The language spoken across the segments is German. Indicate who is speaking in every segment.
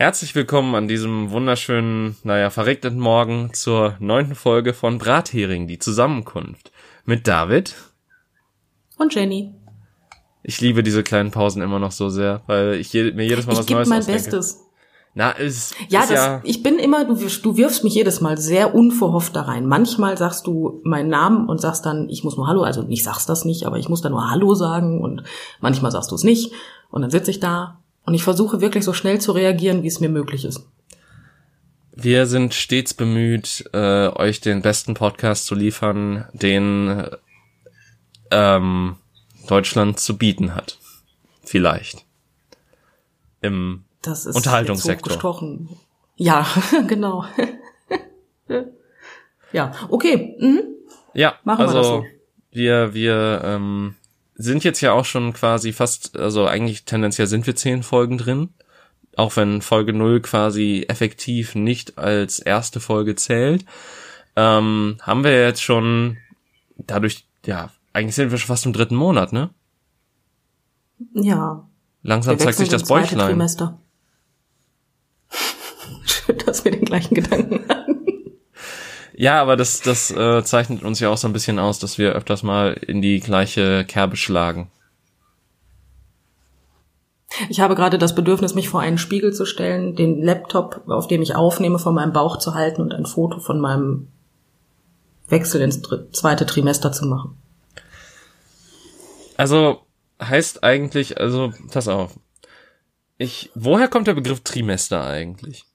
Speaker 1: Herzlich willkommen an diesem wunderschönen, naja, verregneten Morgen zur neunten Folge von Brathering, die Zusammenkunft. Mit David.
Speaker 2: Und Jenny.
Speaker 1: Ich liebe diese kleinen Pausen immer noch so sehr, weil ich je, mir jedes Mal
Speaker 2: ich
Speaker 1: was Neues
Speaker 2: mein
Speaker 1: ausdenke.
Speaker 2: Bestes.
Speaker 1: Na, es
Speaker 2: Ja,
Speaker 1: ist
Speaker 2: das,
Speaker 1: ja,
Speaker 2: ich bin immer, du, wirfst- du wirfst mich jedes Mal sehr unverhofft da rein. Manchmal sagst du meinen Namen und sagst dann, ich muss nur Hallo, also ich sag's das nicht, aber ich muss dann nur Hallo sagen und manchmal sagst du es nicht und dann sitze ich da und ich versuche wirklich so schnell zu reagieren, wie es mir möglich ist.
Speaker 1: wir sind stets bemüht, äh, euch den besten Podcast zu liefern, den ähm, Deutschland zu bieten hat. Vielleicht. Im
Speaker 2: Das ist
Speaker 1: Unterhaltungssektor.
Speaker 2: Ja, genau. ja, okay. Mhm.
Speaker 1: Ja,
Speaker 2: Machen wir
Speaker 1: also
Speaker 2: das so.
Speaker 1: wir wir ähm, sind jetzt ja auch schon quasi fast, also eigentlich tendenziell sind wir zehn Folgen drin, auch wenn Folge null quasi effektiv nicht als erste Folge zählt, ähm, haben wir jetzt schon dadurch, ja, eigentlich sind wir schon fast im dritten Monat, ne?
Speaker 2: Ja.
Speaker 1: Langsam zeigt sich das Bäuchlein.
Speaker 2: Trimester. Schön, dass wir den gleichen Gedanken haben.
Speaker 1: Ja, aber das, das äh, zeichnet uns ja auch so ein bisschen aus, dass wir öfters mal in die gleiche Kerbe schlagen.
Speaker 2: Ich habe gerade das Bedürfnis, mich vor einen Spiegel zu stellen, den Laptop, auf dem ich aufnehme, vor meinem Bauch zu halten und ein Foto von meinem Wechsel ins zweite Trimester zu machen.
Speaker 1: Also heißt eigentlich, also pass auf. Ich, woher kommt der Begriff Trimester eigentlich?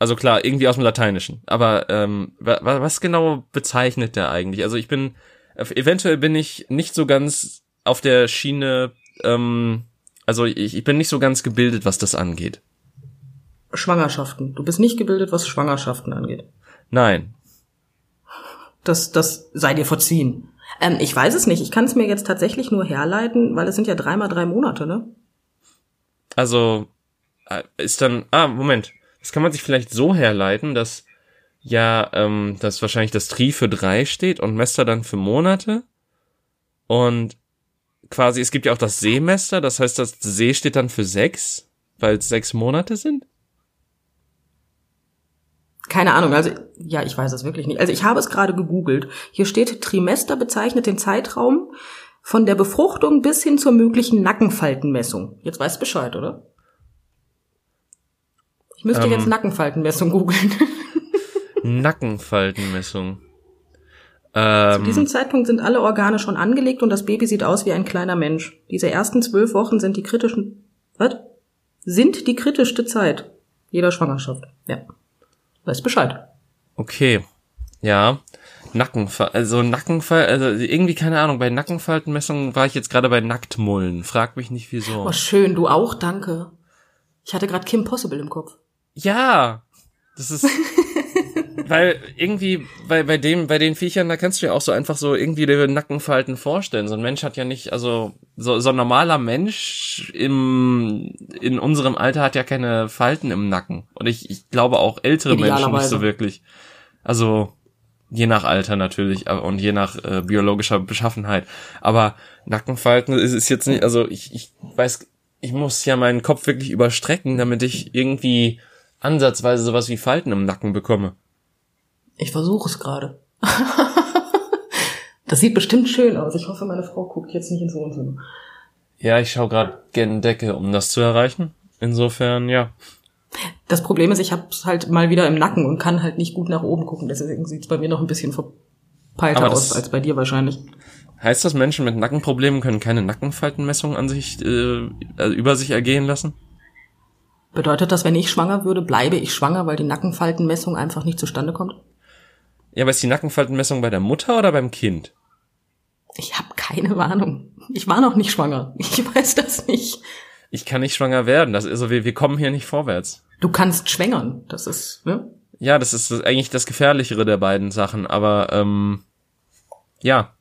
Speaker 1: Also klar, irgendwie aus dem Lateinischen. Aber ähm, wa, wa- was genau bezeichnet der eigentlich? Also ich bin, eventuell bin ich nicht so ganz auf der Schiene, ähm, also ich, ich bin nicht so ganz gebildet, was das angeht.
Speaker 2: Schwangerschaften. Du bist nicht gebildet, was Schwangerschaften angeht.
Speaker 1: Nein.
Speaker 2: Das, das sei dir verziehen. Ähm, ich weiß es nicht. Ich kann es mir jetzt tatsächlich nur herleiten, weil es sind ja dreimal drei Monate, ne?
Speaker 1: Also äh, ist dann, ah, Moment. Das kann man sich vielleicht so herleiten, dass ja, ähm, dass wahrscheinlich das Tri für drei steht und Mester dann für Monate. Und quasi, es gibt ja auch das Semester, das heißt, das See steht dann für sechs, weil es sechs Monate sind.
Speaker 2: Keine Ahnung, also ja, ich weiß es wirklich nicht. Also ich habe es gerade gegoogelt. Hier steht, Trimester bezeichnet den Zeitraum von der Befruchtung bis hin zur möglichen Nackenfaltenmessung. Jetzt weißt du Bescheid, oder? Ich müsste
Speaker 1: Ähm.
Speaker 2: jetzt Nackenfaltenmessung googeln.
Speaker 1: Nackenfaltenmessung.
Speaker 2: Zu
Speaker 1: Ähm,
Speaker 2: diesem Zeitpunkt sind alle Organe schon angelegt und das Baby sieht aus wie ein kleiner Mensch. Diese ersten zwölf Wochen sind die kritischen, was? Sind die kritischste Zeit jeder Schwangerschaft. Ja. Weißt Bescheid.
Speaker 1: okay. Ja. Nackenfall, also Nackenfall, also irgendwie keine Ahnung, bei Nackenfaltenmessungen war ich jetzt gerade bei Nacktmullen. Frag mich nicht wieso.
Speaker 2: Oh, schön, du auch, danke. Ich hatte gerade Kim Possible im Kopf.
Speaker 1: Ja, das ist, weil irgendwie bei bei dem bei den Viechern da kannst du ja auch so einfach so irgendwie die Nackenfalten vorstellen. So ein Mensch hat ja nicht, also so so ein normaler Mensch im in unserem Alter hat ja keine Falten im Nacken und ich ich glaube auch ältere Menschen nicht so wirklich. Also je nach Alter natürlich und je nach äh, biologischer Beschaffenheit. Aber Nackenfalten ist es jetzt nicht, also ich, ich weiß, ich muss ja meinen Kopf wirklich überstrecken, damit ich irgendwie ansatzweise sowas wie Falten im Nacken bekomme.
Speaker 2: Ich versuche es gerade. das sieht bestimmt schön aus. Ich hoffe, meine Frau guckt jetzt nicht ins Wohnzimmer.
Speaker 1: Ja, ich schaue gerade gen Decke, um das zu erreichen. Insofern, ja.
Speaker 2: Das Problem ist, ich hab's halt mal wieder im Nacken und kann halt nicht gut nach oben gucken. Deswegen sieht's bei mir noch ein bisschen verpeilter aus als bei dir wahrscheinlich.
Speaker 1: Heißt das, Menschen mit Nackenproblemen können keine Nackenfaltenmessung an sich, äh, also über sich ergehen lassen?
Speaker 2: Bedeutet das, wenn ich schwanger würde, bleibe ich schwanger, weil die Nackenfaltenmessung einfach nicht zustande kommt?
Speaker 1: Ja, aber ist die Nackenfaltenmessung bei der Mutter oder beim Kind?
Speaker 2: Ich habe keine Ahnung. Ich war noch nicht schwanger. Ich weiß das nicht.
Speaker 1: Ich kann nicht schwanger werden. Das, also wir, wir kommen hier nicht vorwärts.
Speaker 2: Du kannst schwängern. Das ist, ne?
Speaker 1: Ja, das ist eigentlich das gefährlichere der beiden Sachen, aber ähm, ja,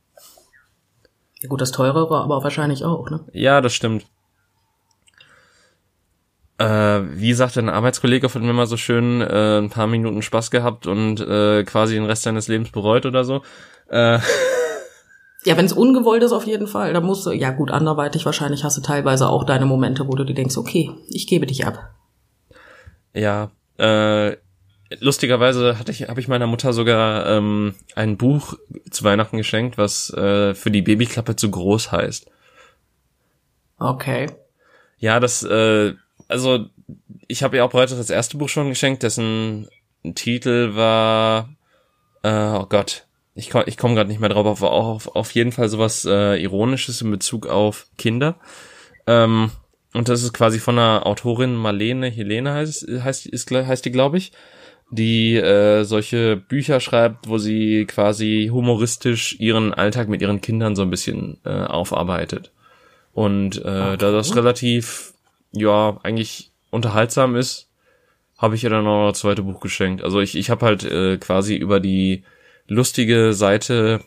Speaker 2: Ja gut, das teurere, aber wahrscheinlich auch, ne?
Speaker 1: ja, das stimmt. Äh, wie sagt ein Arbeitskollege von mir mal so schön, äh, ein paar Minuten Spaß gehabt und äh, quasi den Rest seines Lebens bereut oder so. Äh,
Speaker 2: Ja, wenn es ungewollt ist, auf jeden Fall. Da musst du, ja gut, anderweitig wahrscheinlich hast du teilweise auch deine Momente, wo du dir denkst, okay, ich gebe dich ab.
Speaker 1: Ja, äh, lustigerweise hatte ich, habe ich meiner Mutter sogar ähm, ein Buch zu Weihnachten geschenkt, was äh, für die Babyklappe zu groß heißt.
Speaker 2: Okay.
Speaker 1: Ja, das, äh, also ich habe ihr auch bereits das erste Buch schon geschenkt, dessen Titel war, äh, oh Gott, ich, komm, ich komme gerade nicht mehr drauf, aber auch auf, auf jeden Fall sowas äh, Ironisches in Bezug auf Kinder. Ähm, und das ist quasi von einer Autorin Marlene Helene heißt, heißt, ist, heißt die, glaube ich, die äh, solche Bücher schreibt, wo sie quasi humoristisch ihren Alltag mit ihren Kindern so ein bisschen äh, aufarbeitet. Und äh, okay. da das relativ, ja, eigentlich unterhaltsam ist, habe ich ihr dann noch das zweite Buch geschenkt. Also ich, ich habe halt äh, quasi über die lustige Seite,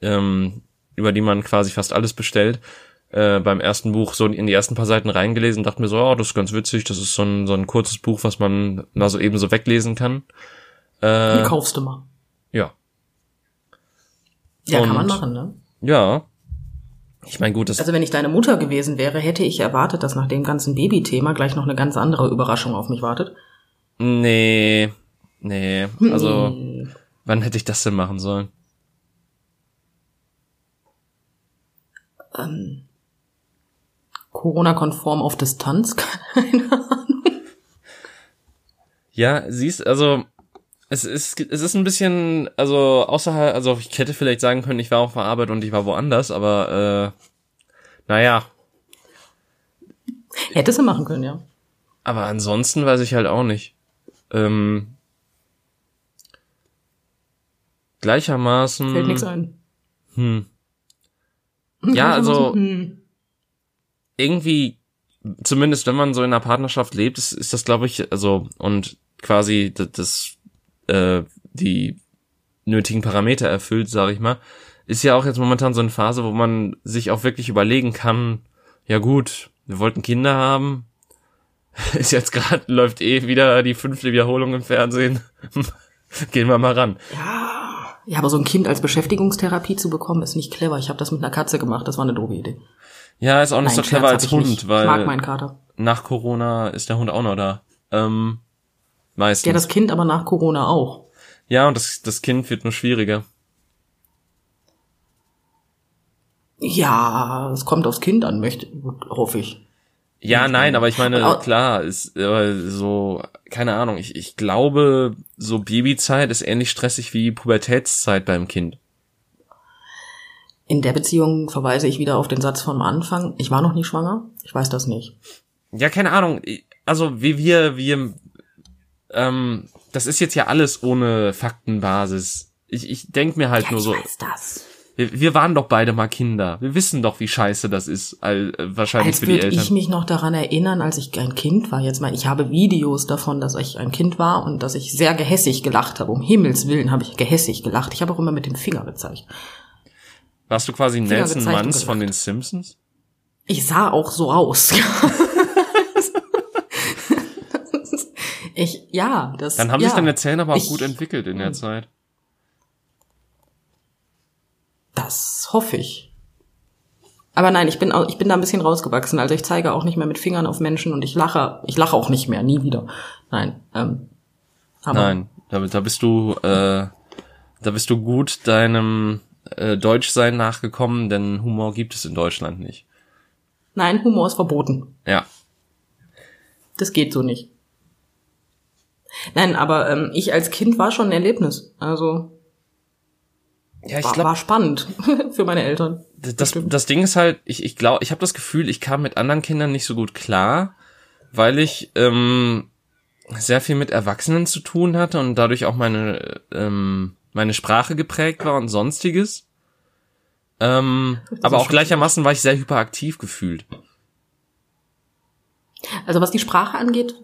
Speaker 1: ähm, über die man quasi fast alles bestellt, äh, beim ersten Buch so in die ersten paar Seiten reingelesen, dachte mir so, oh, das ist ganz witzig, das ist so ein, so ein kurzes Buch, was man mal so eben so weglesen kann.
Speaker 2: Äh, die kaufst du mal.
Speaker 1: Ja.
Speaker 2: Ja, Und, kann man machen, ne?
Speaker 1: Ja. Ich meine, gut, das.
Speaker 2: Also wenn ich deine Mutter gewesen wäre, hätte ich erwartet, dass nach dem ganzen Baby-Thema gleich noch eine ganz andere Überraschung auf mich wartet.
Speaker 1: Nee. Nee. Also, hm. wann hätte ich das denn machen sollen?
Speaker 2: Ähm, Corona-konform auf Distanz? Keine Ahnung.
Speaker 1: Ja, siehst, also es ist es ist ein bisschen, also außerhalb, also ich hätte vielleicht sagen können, ich war auf der Arbeit und ich war woanders, aber äh, naja.
Speaker 2: Hättest du machen können, ja.
Speaker 1: Aber ansonsten weiß ich halt auch nicht. Ähm, gleichermaßen.
Speaker 2: Fällt nichts ein.
Speaker 1: Hm. Ja, also. Hm irgendwie, zumindest wenn man so in einer Partnerschaft lebt, ist, ist das, glaube ich, also, und quasi das, das äh, die nötigen Parameter erfüllt, sage ich mal, ist ja auch jetzt momentan so eine Phase, wo man sich auch wirklich überlegen kann, ja gut, wir wollten Kinder haben, ist jetzt gerade, läuft eh wieder die fünfte Wiederholung im Fernsehen. Gehen wir mal ran.
Speaker 2: Ja, ja, aber so ein Kind als Beschäftigungstherapie zu bekommen, ist nicht clever. Ich habe das mit einer Katze gemacht, das war eine doofe Idee.
Speaker 1: Ja, ist auch nicht Nein, so clever als Hund, weil
Speaker 2: ich mag meinen Kater.
Speaker 1: nach Corona ist der Hund auch noch da. Ähm, meistens.
Speaker 2: Ja, das Kind aber nach Corona auch.
Speaker 1: Ja, und das, das Kind wird nur schwieriger.
Speaker 2: Ja, es kommt aufs Kind an, möchte, hoffe ich.
Speaker 1: Ja, nein, aber ich meine, klar, ist äh, so, keine Ahnung, ich, ich glaube, so Babyzeit ist ähnlich stressig wie Pubertätszeit beim Kind.
Speaker 2: In der Beziehung verweise ich wieder auf den Satz vom Anfang. Ich war noch nie schwanger. Ich weiß das nicht.
Speaker 1: Ja, keine Ahnung. Also wie wir, wir, ähm, das ist jetzt ja alles ohne Faktenbasis. Ich, ich denk mir halt
Speaker 2: ja,
Speaker 1: nur
Speaker 2: ich
Speaker 1: so.
Speaker 2: Weiß das.
Speaker 1: Wir, wir waren doch beide mal Kinder. Wir wissen doch, wie scheiße das ist, all, äh, wahrscheinlich
Speaker 2: als
Speaker 1: für die Eltern.
Speaker 2: ich mich noch daran erinnern, als ich ein Kind war. Jetzt mal, ich habe Videos davon, dass ich ein Kind war und dass ich sehr gehässig gelacht habe. Um Himmels Willen habe ich gehässig gelacht. Ich habe auch immer mit dem Finger gezeigt.
Speaker 1: Warst du quasi Nelson Manns von den Simpsons?
Speaker 2: Ich sah auch so aus. ich, ja, das.
Speaker 1: Dann haben
Speaker 2: ja,
Speaker 1: sich deine Zähne aber auch ich, gut entwickelt in der hm. Zeit.
Speaker 2: Das hoffe ich. Aber nein, ich bin, ich bin da ein bisschen rausgewachsen. Also ich zeige auch nicht mehr mit Fingern auf Menschen und ich lache, ich lache auch nicht mehr, nie wieder. Nein. Ähm,
Speaker 1: aber nein, da, da bist du, äh, da bist du gut deinem äh, Deutschsein nachgekommen, denn Humor gibt es in Deutschland nicht.
Speaker 2: Nein, Humor ist verboten.
Speaker 1: Ja.
Speaker 2: Das geht so nicht. Nein, aber ähm, ich als Kind war schon ein Erlebnis. Also ja, ich war, glaub, war spannend für meine Eltern.
Speaker 1: Das, das Ding ist halt, ich, ich glaube, ich habe das Gefühl, ich kam mit anderen Kindern nicht so gut klar, weil ich ähm, sehr viel mit Erwachsenen zu tun hatte und dadurch auch meine ähm, meine Sprache geprägt war und sonstiges. Ähm, aber auch gleichermaßen war ich sehr hyperaktiv gefühlt.
Speaker 2: Also was die Sprache angeht,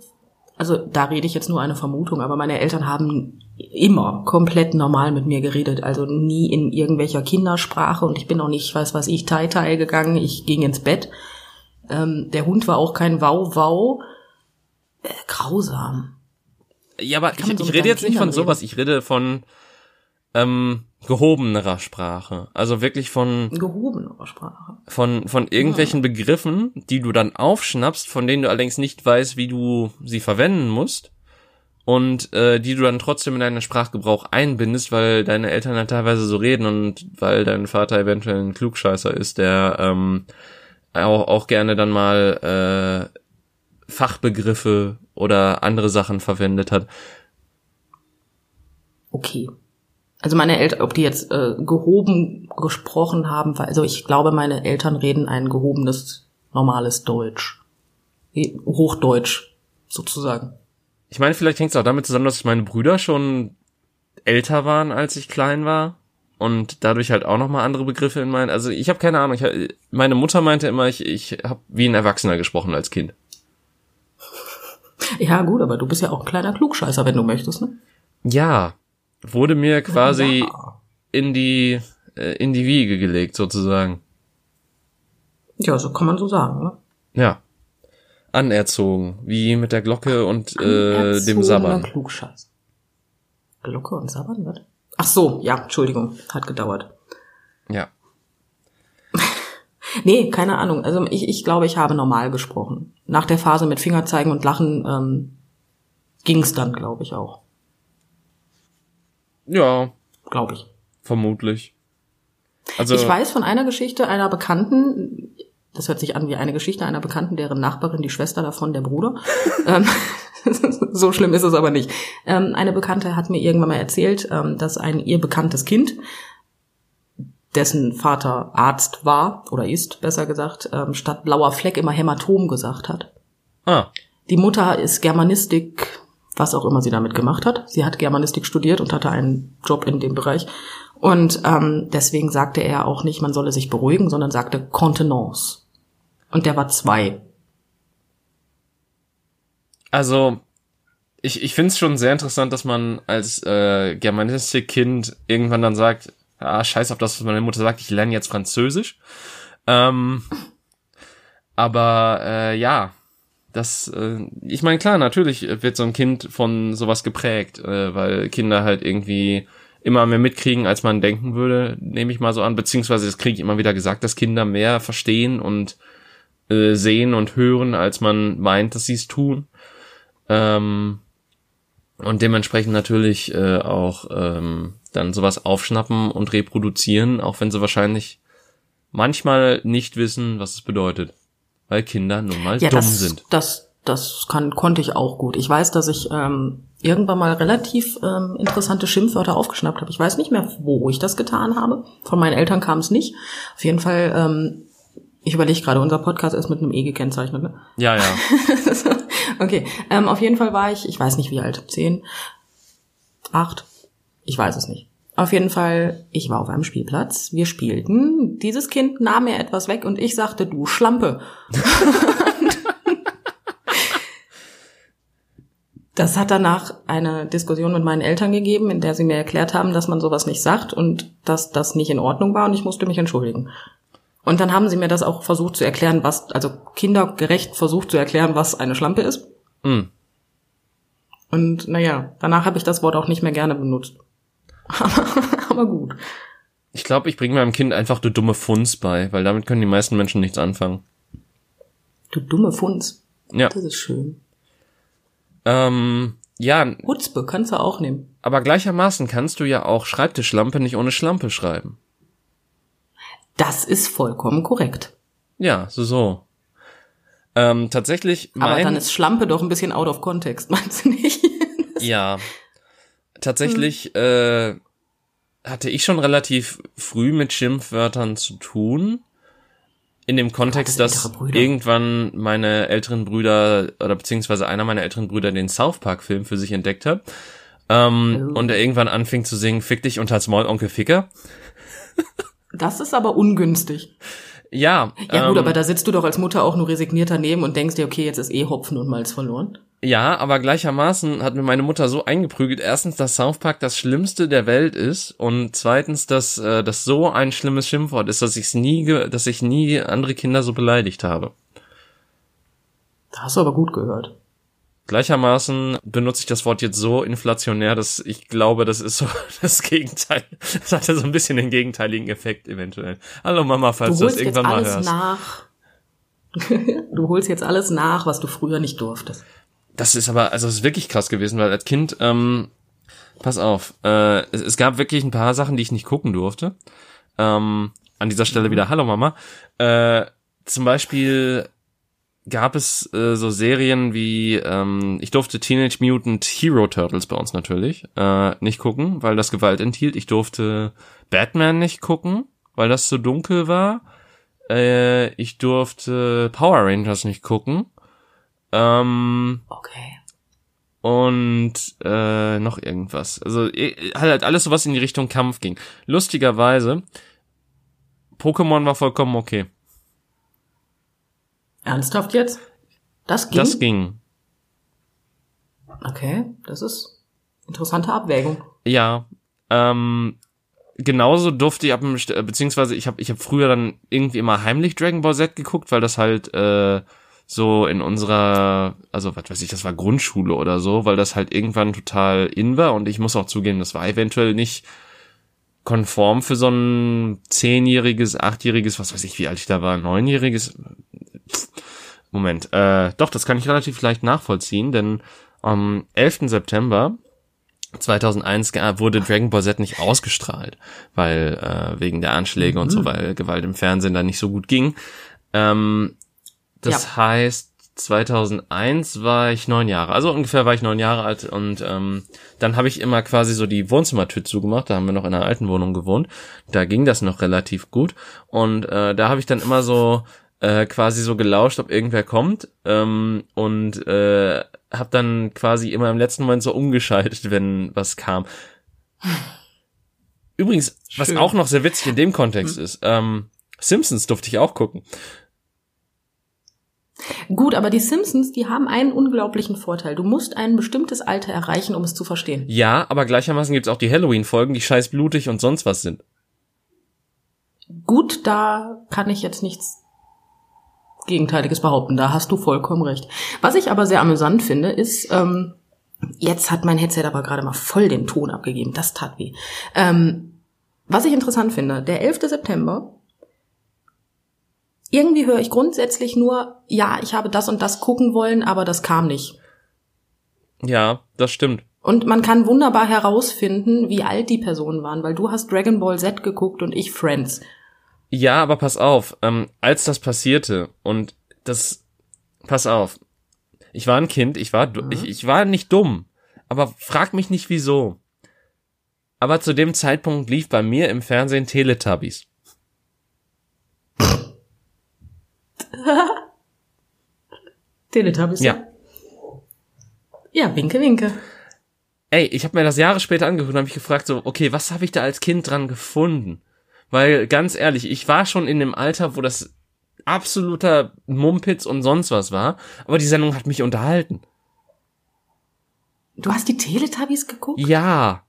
Speaker 2: also da rede ich jetzt nur eine Vermutung, aber meine Eltern haben immer komplett normal mit mir geredet, also nie in irgendwelcher Kindersprache und ich bin auch nicht, weiß was ich, Tai Tai gegangen, ich ging ins Bett. Ähm, der Hund war auch kein Wow Wow. Äh, grausam.
Speaker 1: Ja, aber ich, ich rede jetzt nicht von sowas, ich rede von ähm, gehobenerer Sprache. Also wirklich von
Speaker 2: gehobenerer Sprache.
Speaker 1: Von von irgendwelchen ja. Begriffen, die du dann aufschnappst, von denen du allerdings nicht weißt, wie du sie verwenden musst. und äh, die du dann trotzdem in deinen Sprachgebrauch einbindest, weil deine Eltern dann teilweise so reden und weil dein Vater eventuell ein Klugscheißer ist, der ähm, auch, auch gerne dann mal äh, Fachbegriffe oder andere Sachen verwendet hat.
Speaker 2: Okay. Also meine Eltern, ob die jetzt äh, gehoben gesprochen haben, also ich glaube, meine Eltern reden ein gehobenes, normales Deutsch. Hochdeutsch, sozusagen.
Speaker 1: Ich meine, vielleicht hängt es auch damit zusammen, dass meine Brüder schon älter waren, als ich klein war. Und dadurch halt auch nochmal andere Begriffe in meinen. Also ich habe keine Ahnung. Ich, meine Mutter meinte immer, ich, ich habe wie ein Erwachsener gesprochen als Kind.
Speaker 2: Ja, gut, aber du bist ja auch ein kleiner Klugscheißer, wenn du möchtest, ne?
Speaker 1: Ja, wurde mir quasi ja. in die äh, in die Wiege gelegt sozusagen.
Speaker 2: Ja, so kann man so sagen, ne?
Speaker 1: Ja. Anerzogen, wie mit der Glocke und äh, dem Sabbern.
Speaker 2: Klugscheiß. Glocke und Sabbern, was? Ach so, ja, Entschuldigung, hat gedauert.
Speaker 1: Ja.
Speaker 2: nee, keine Ahnung. Also ich, ich glaube, ich habe normal gesprochen. Nach der Phase mit Fingerzeigen und Lachen ähm, ging es dann, glaube ich, auch.
Speaker 1: Ja.
Speaker 2: Glaube ich.
Speaker 1: Vermutlich.
Speaker 2: Also ich weiß von einer Geschichte einer Bekannten, das hört sich an wie eine Geschichte einer Bekannten, deren Nachbarin, die Schwester davon, der Bruder. Ähm, so schlimm ist es aber nicht. Ähm, eine Bekannte hat mir irgendwann mal erzählt, ähm, dass ein ihr bekanntes Kind, dessen Vater Arzt war oder ist, besser gesagt, statt blauer Fleck immer Hämatom gesagt hat.
Speaker 1: Ah.
Speaker 2: Die Mutter ist Germanistik was auch immer sie damit gemacht hat. Sie hat Germanistik studiert und hatte einen Job in dem Bereich. Und ähm, deswegen sagte er auch nicht, man solle sich beruhigen, sondern sagte Contenance. Und der war zwei.
Speaker 1: Also, ich, ich finde es schon sehr interessant, dass man als äh, Germanistik-Kind irgendwann dann sagt, ah, scheiß auf das, was meine Mutter sagt, ich lerne jetzt Französisch. Ähm, aber äh, ja, das, äh, ich meine, klar, natürlich wird so ein Kind von sowas geprägt, äh, weil Kinder halt irgendwie immer mehr mitkriegen, als man denken würde, nehme ich mal so an, beziehungsweise das kriege ich immer wieder gesagt, dass Kinder mehr verstehen und äh, sehen und hören, als man meint, dass sie es tun. Ähm, und dementsprechend natürlich äh, auch ähm, dann sowas aufschnappen und reproduzieren, auch wenn sie wahrscheinlich manchmal nicht wissen, was es bedeutet weil Kinder nun mal
Speaker 2: ja,
Speaker 1: dumm
Speaker 2: das,
Speaker 1: sind.
Speaker 2: Das, das kann, konnte ich auch gut. Ich weiß, dass ich ähm, irgendwann mal relativ ähm, interessante Schimpfwörter aufgeschnappt habe. Ich weiß nicht mehr, wo ich das getan habe. Von meinen Eltern kam es nicht. Auf jeden Fall, ähm, ich überlege gerade, unser Podcast ist mit einem E gekennzeichnet, ne?
Speaker 1: Ja, ja.
Speaker 2: okay. Ähm, auf jeden Fall war ich, ich weiß nicht wie alt, zehn, acht, ich weiß es nicht. Auf jeden Fall, ich war auf einem Spielplatz, wir spielten, dieses Kind nahm mir etwas weg und ich sagte, du Schlampe. das hat danach eine Diskussion mit meinen Eltern gegeben, in der sie mir erklärt haben, dass man sowas nicht sagt und dass das nicht in Ordnung war und ich musste mich entschuldigen. Und dann haben sie mir das auch versucht zu erklären, was, also kindergerecht versucht zu erklären, was eine Schlampe ist.
Speaker 1: Mm.
Speaker 2: Und naja, danach habe ich das Wort auch nicht mehr gerne benutzt. Aber gut.
Speaker 1: Ich glaube, ich bringe meinem Kind einfach du dumme Funz bei, weil damit können die meisten Menschen nichts anfangen.
Speaker 2: Du dumme Funz.
Speaker 1: Ja.
Speaker 2: Das ist schön.
Speaker 1: Ähm, ja.
Speaker 2: Hutzpe kannst du auch nehmen.
Speaker 1: Aber gleichermaßen kannst du ja auch Schreibtischlampe nicht ohne Schlampe schreiben.
Speaker 2: Das ist vollkommen korrekt.
Speaker 1: Ja, so so. Ähm, tatsächlich.
Speaker 2: Mein, Aber dann ist Schlampe doch ein bisschen out of context, meinst du nicht?
Speaker 1: ja, tatsächlich mhm. äh, hatte ich schon relativ früh mit Schimpfwörtern zu tun. In dem Kontext, dass irgendwann meine älteren Brüder oder beziehungsweise einer meiner älteren Brüder den South Park Film für sich entdeckt hat. Ähm, oh. Und er irgendwann anfing zu singen, Fick dich und halt's Maul, Onkel Ficker.
Speaker 2: Das ist aber ungünstig.
Speaker 1: Ja.
Speaker 2: Ja gut, ähm, aber da sitzt du doch als Mutter auch nur resigniert daneben und denkst dir, okay, jetzt ist eh Hopfen und Malz verloren.
Speaker 1: Ja, aber gleichermaßen hat mir meine Mutter so eingeprügelt, erstens, dass South Park das Schlimmste der Welt ist und zweitens, dass äh, das so ein schlimmes Schimpfwort ist, dass ich nie, dass ich nie andere Kinder so beleidigt habe.
Speaker 2: Da hast du aber gut gehört.
Speaker 1: Gleichermaßen benutze ich das Wort jetzt so inflationär, dass ich glaube, das ist so das Gegenteil. Das hatte so ein bisschen den gegenteiligen Effekt eventuell. Hallo Mama, falls du, du das irgendwann mal hörst.
Speaker 2: Nach. du holst jetzt alles nach, was du früher nicht durftest.
Speaker 1: Das ist aber, also das ist wirklich krass gewesen, weil als Kind, ähm, pass auf, äh, es, es gab wirklich ein paar Sachen, die ich nicht gucken durfte. Ähm, an dieser Stelle wieder Hallo Mama. Äh, zum Beispiel gab es äh, so Serien wie ähm, ich durfte Teenage Mutant Hero Turtles bei uns natürlich äh, nicht gucken, weil das Gewalt enthielt. Ich durfte Batman nicht gucken, weil das zu dunkel war. Äh, ich durfte Power Rangers nicht gucken. Ähm,
Speaker 2: Okay.
Speaker 1: und äh, noch irgendwas. Also äh, halt alles so was in die Richtung Kampf ging. Lustigerweise, Pokémon war vollkommen okay.
Speaker 2: Ernsthaft jetzt? Das ging?
Speaker 1: Das ging.
Speaker 2: Okay, das ist interessante Abwägung.
Speaker 1: Ja. Ähm, genauso durfte ich ab dem, äh, beziehungsweise ich habe ich hab früher dann irgendwie immer heimlich Dragon Ball Z geguckt, weil das halt äh, so in unserer, also was weiß ich, das war Grundschule oder so, weil das halt irgendwann total in war und ich muss auch zugeben, das war eventuell nicht konform für so ein zehnjähriges, achtjähriges, was weiß ich, wie alt ich da war, neunjähriges. Moment, äh, doch, das kann ich relativ leicht nachvollziehen, denn am 11. September 2001 ge- wurde Dragon Ball Z nicht ausgestrahlt, weil äh, wegen der Anschläge und so, weil Gewalt im Fernsehen da nicht so gut ging. Ähm, das heißt, 2001 war ich neun Jahre, also ungefähr war ich neun Jahre alt und ähm, dann habe ich immer quasi so die Wohnzimmertür zugemacht, da haben wir noch in einer alten Wohnung gewohnt, da ging das noch relativ gut und äh, da habe ich dann immer so äh, quasi so gelauscht, ob irgendwer kommt ähm, und äh, habe dann quasi immer im letzten Moment so umgeschaltet, wenn was kam. Übrigens, was
Speaker 2: Schön.
Speaker 1: auch noch sehr witzig in dem Kontext ist, ähm, Simpsons durfte ich auch gucken.
Speaker 2: Gut, aber die Simpsons, die haben einen unglaublichen Vorteil. Du musst ein bestimmtes Alter erreichen, um es zu verstehen.
Speaker 1: Ja, aber gleichermaßen gibt's auch die Halloween-Folgen, die scheiß blutig und sonst was sind.
Speaker 2: Gut, da kann ich jetzt nichts Gegenteiliges behaupten. Da hast du vollkommen recht. Was ich aber sehr amüsant finde, ist, ähm, jetzt hat mein Headset aber gerade mal voll den Ton abgegeben. Das tat weh. Ähm, was ich interessant finde, der 11. September, irgendwie höre ich grundsätzlich nur, ja, ich habe das und das gucken wollen, aber das kam nicht.
Speaker 1: Ja, das stimmt.
Speaker 2: Und man kann wunderbar herausfinden, wie alt die Personen waren, weil du hast Dragon Ball Z geguckt und ich Friends.
Speaker 1: Ja, aber pass auf, ähm, als das passierte und das, pass auf, ich war ein Kind, ich war, du- ich, ich war nicht dumm, aber frag mich nicht wieso. Aber zu dem Zeitpunkt lief bei mir im Fernsehen Teletubbies.
Speaker 2: Teletubbies.
Speaker 1: Ja.
Speaker 2: Ja, winke, winke.
Speaker 1: Ey, ich habe mir das Jahre später angehört und habe mich gefragt, so, okay, was habe ich da als Kind dran gefunden? Weil ganz ehrlich, ich war schon in dem Alter, wo das absoluter Mumpitz und sonst was war, aber die Sendung hat mich unterhalten.
Speaker 2: Du hast die Teletubbies geguckt?
Speaker 1: Ja,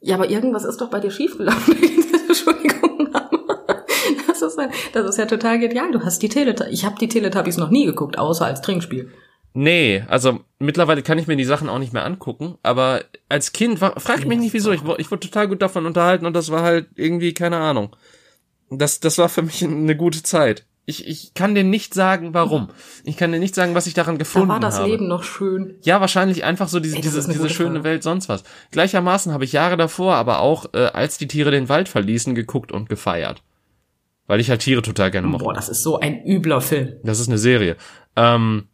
Speaker 2: Ja, aber irgendwas ist doch bei dir schiefgelaufen. Entschuldigung. Das ist, ja- das ist ja total genial. Du hast die Teletubbies. Ich habe die Teletubbies noch nie geguckt, außer als Trinkspiel.
Speaker 1: nee, also mittlerweile kann ich mir die Sachen auch nicht mehr angucken, aber als Kind war, frag ich mich nicht wieso, ich, ich wurde total gut davon unterhalten und das war halt irgendwie, keine Ahnung. Das, das war für mich eine gute Zeit. Ich, ich kann dir nicht sagen, warum. Ich kann dir nicht sagen, was ich daran
Speaker 2: Da
Speaker 1: gefunden
Speaker 2: war das
Speaker 1: habe.
Speaker 2: Leben noch schön.
Speaker 1: Ja, wahrscheinlich einfach so diese,
Speaker 2: Ey,
Speaker 1: diese, diese schöne
Speaker 2: Frage.
Speaker 1: Welt, sonst was. Gleichermaßen habe ich Jahre davor, aber auch, äh, als die Tiere den Wald verließen, geguckt und gefeiert. Weil ich halt Tiere total gerne mochte.
Speaker 2: Boah, das ist so ein übler Film.
Speaker 1: Das ist eine Serie. Ähm,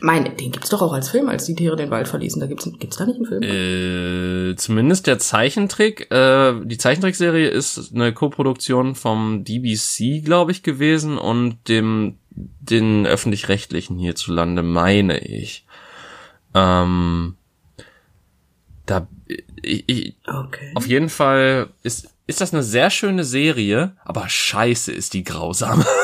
Speaker 2: Meine, den gibt's doch auch als Film, als die Tiere den Wald verließen. Da gibt's, gibt's da nicht einen Film?
Speaker 1: äh, zumindest der Zeichentrick, äh, die Zeichentrickserie ist eine Koproduktion vom DBC, glaube ich, gewesen und dem den öffentlich-rechtlichen hierzulande, meine ich. Ähm, da ich, ich,
Speaker 2: Okay.
Speaker 1: Auf jeden Fall ist, ist das eine sehr schöne Serie, aber scheiße ist die grausam.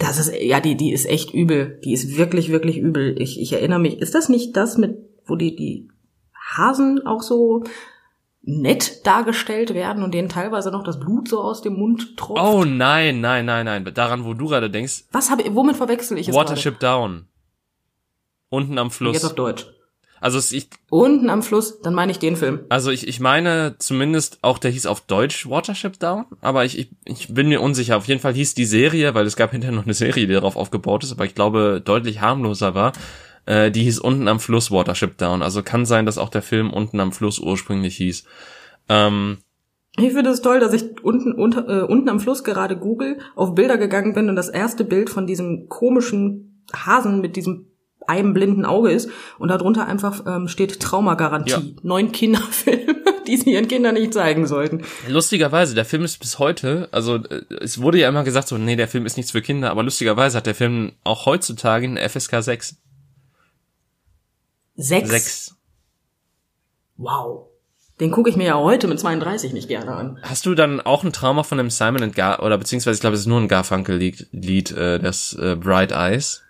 Speaker 2: Das ist, ja, die, die ist echt übel. Die ist wirklich, wirklich übel. Ich, ich erinnere mich, ist das nicht das mit, wo die, die Hasen auch so nett dargestellt werden und denen teilweise noch das Blut so aus dem Mund tropft?
Speaker 1: Oh nein, nein, nein, nein. Daran, wo du gerade denkst,
Speaker 2: Was habe womit verwechsel ich es
Speaker 1: Watership Down. Unten am
Speaker 2: gerade? Jetzt auf
Speaker 1: Fluss.
Speaker 2: Deutsch.
Speaker 1: Also es, ich,
Speaker 2: Unten am Fluss, dann meine ich den Film.
Speaker 1: also ich, ich meine zumindest auch, der hieß auf Deutsch Watership Down, aber ich, ich, ich bin mir unsicher. Auf jeden Fall hieß die Serie, weil es gab hinterher noch eine Serie, die darauf aufgebaut ist, aber ich glaube deutlich harmloser war. Äh, die hieß unten am Fluss Watership Down. Also kann sein, dass auch der Film unten am Fluss ursprünglich hieß. Ähm,
Speaker 2: Ich finde es toll, dass ich unten, unter, äh, unten am Fluss gerade Google auf Bilder gegangen bin und das erste Bild von diesem komischen Hasen mit diesem einem blinden Auge ist und darunter einfach ähm, steht Traumagarantie.
Speaker 1: Ja.
Speaker 2: Neun Kinderfilme, die sie ihren Kindern nicht zeigen sollten.
Speaker 1: Lustigerweise, der Film ist bis heute, also äh, es wurde ja immer gesagt so, nee, der Film ist nichts für Kinder, aber lustigerweise hat der Film auch heutzutage eine FSK 6.
Speaker 2: Sechs.
Speaker 1: 6.
Speaker 2: Wow. Den gucke ich mir ja heute mit 32 nicht gerne an.
Speaker 1: Hast du dann auch ein Trauma von dem Simon and Gar oder beziehungsweise ich glaube, es ist nur ein Garfunkel-Lied, Lied, äh, das äh, Bright Eyes.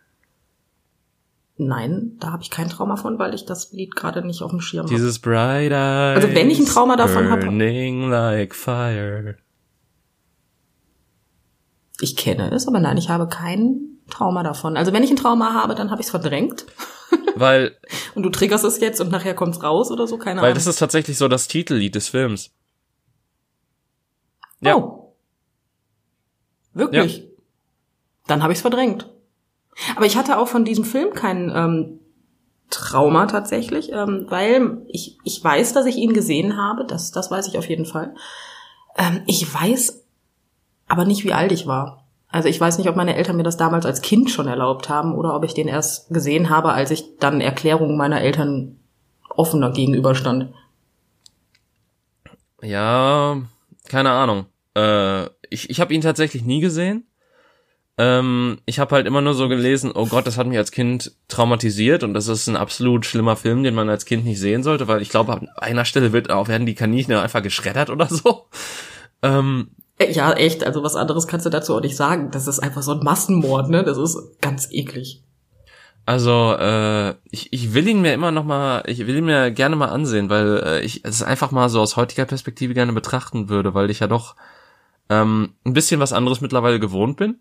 Speaker 2: Nein, da habe ich kein Trauma von, weil ich das Lied gerade nicht auf dem Schirm habe.
Speaker 1: Dieses Bright Eyes.
Speaker 2: Also wenn ich ein Trauma davon hab-
Speaker 1: Burning like fire.
Speaker 2: Ich kenne es, aber nein, ich habe kein Trauma davon. Also wenn ich ein Trauma habe, dann habe ich es verdrängt.
Speaker 1: Weil,
Speaker 2: Und du triggerst es jetzt und nachher kommt's raus oder so, keine
Speaker 1: weil
Speaker 2: Ahnung.
Speaker 1: das ist tatsächlich so das Titellied des Films. Ja.
Speaker 2: Oh. Wirklich? Dann habe ich es verdrängt. Aber ich hatte auch von diesem Film kein ähm, Trauma tatsächlich, ähm, weil ich, ich weiß, dass ich ihn gesehen habe, das, das weiß ich auf jeden Fall. Ähm, ich weiß aber nicht, wie alt ich war. Also ich weiß nicht, ob meine Eltern mir das damals als Kind schon erlaubt haben oder ob ich den erst gesehen habe, als ich dann Erklärungen meiner Eltern offener gegenüberstand.
Speaker 1: Ja, keine Ahnung. Äh, ich ich habe ihn tatsächlich nie gesehen. Ähm, ich habe halt immer nur so gelesen, oh Gott, das hat mich als Kind traumatisiert und das ist ein absolut schlimmer Film, den man als Kind nicht sehen sollte, weil ich glaube, an einer Stelle wird auch werden die Kaninchen einfach geschreddert oder so. Ähm,
Speaker 2: Äh, Ja, echt. Also was anderes kannst du dazu auch nicht sagen. Das ist einfach so ein Massenmord, ne? Das ist ganz eklig.
Speaker 1: Also, äh, ich, ich will ihn mir immer noch mal, ich will ihn mir gerne mal ansehen, weil äh, ich es einfach mal so aus heutiger Perspektive gerne betrachten würde, weil ich ja doch ähm, ein bisschen was anderes mittlerweile gewohnt bin.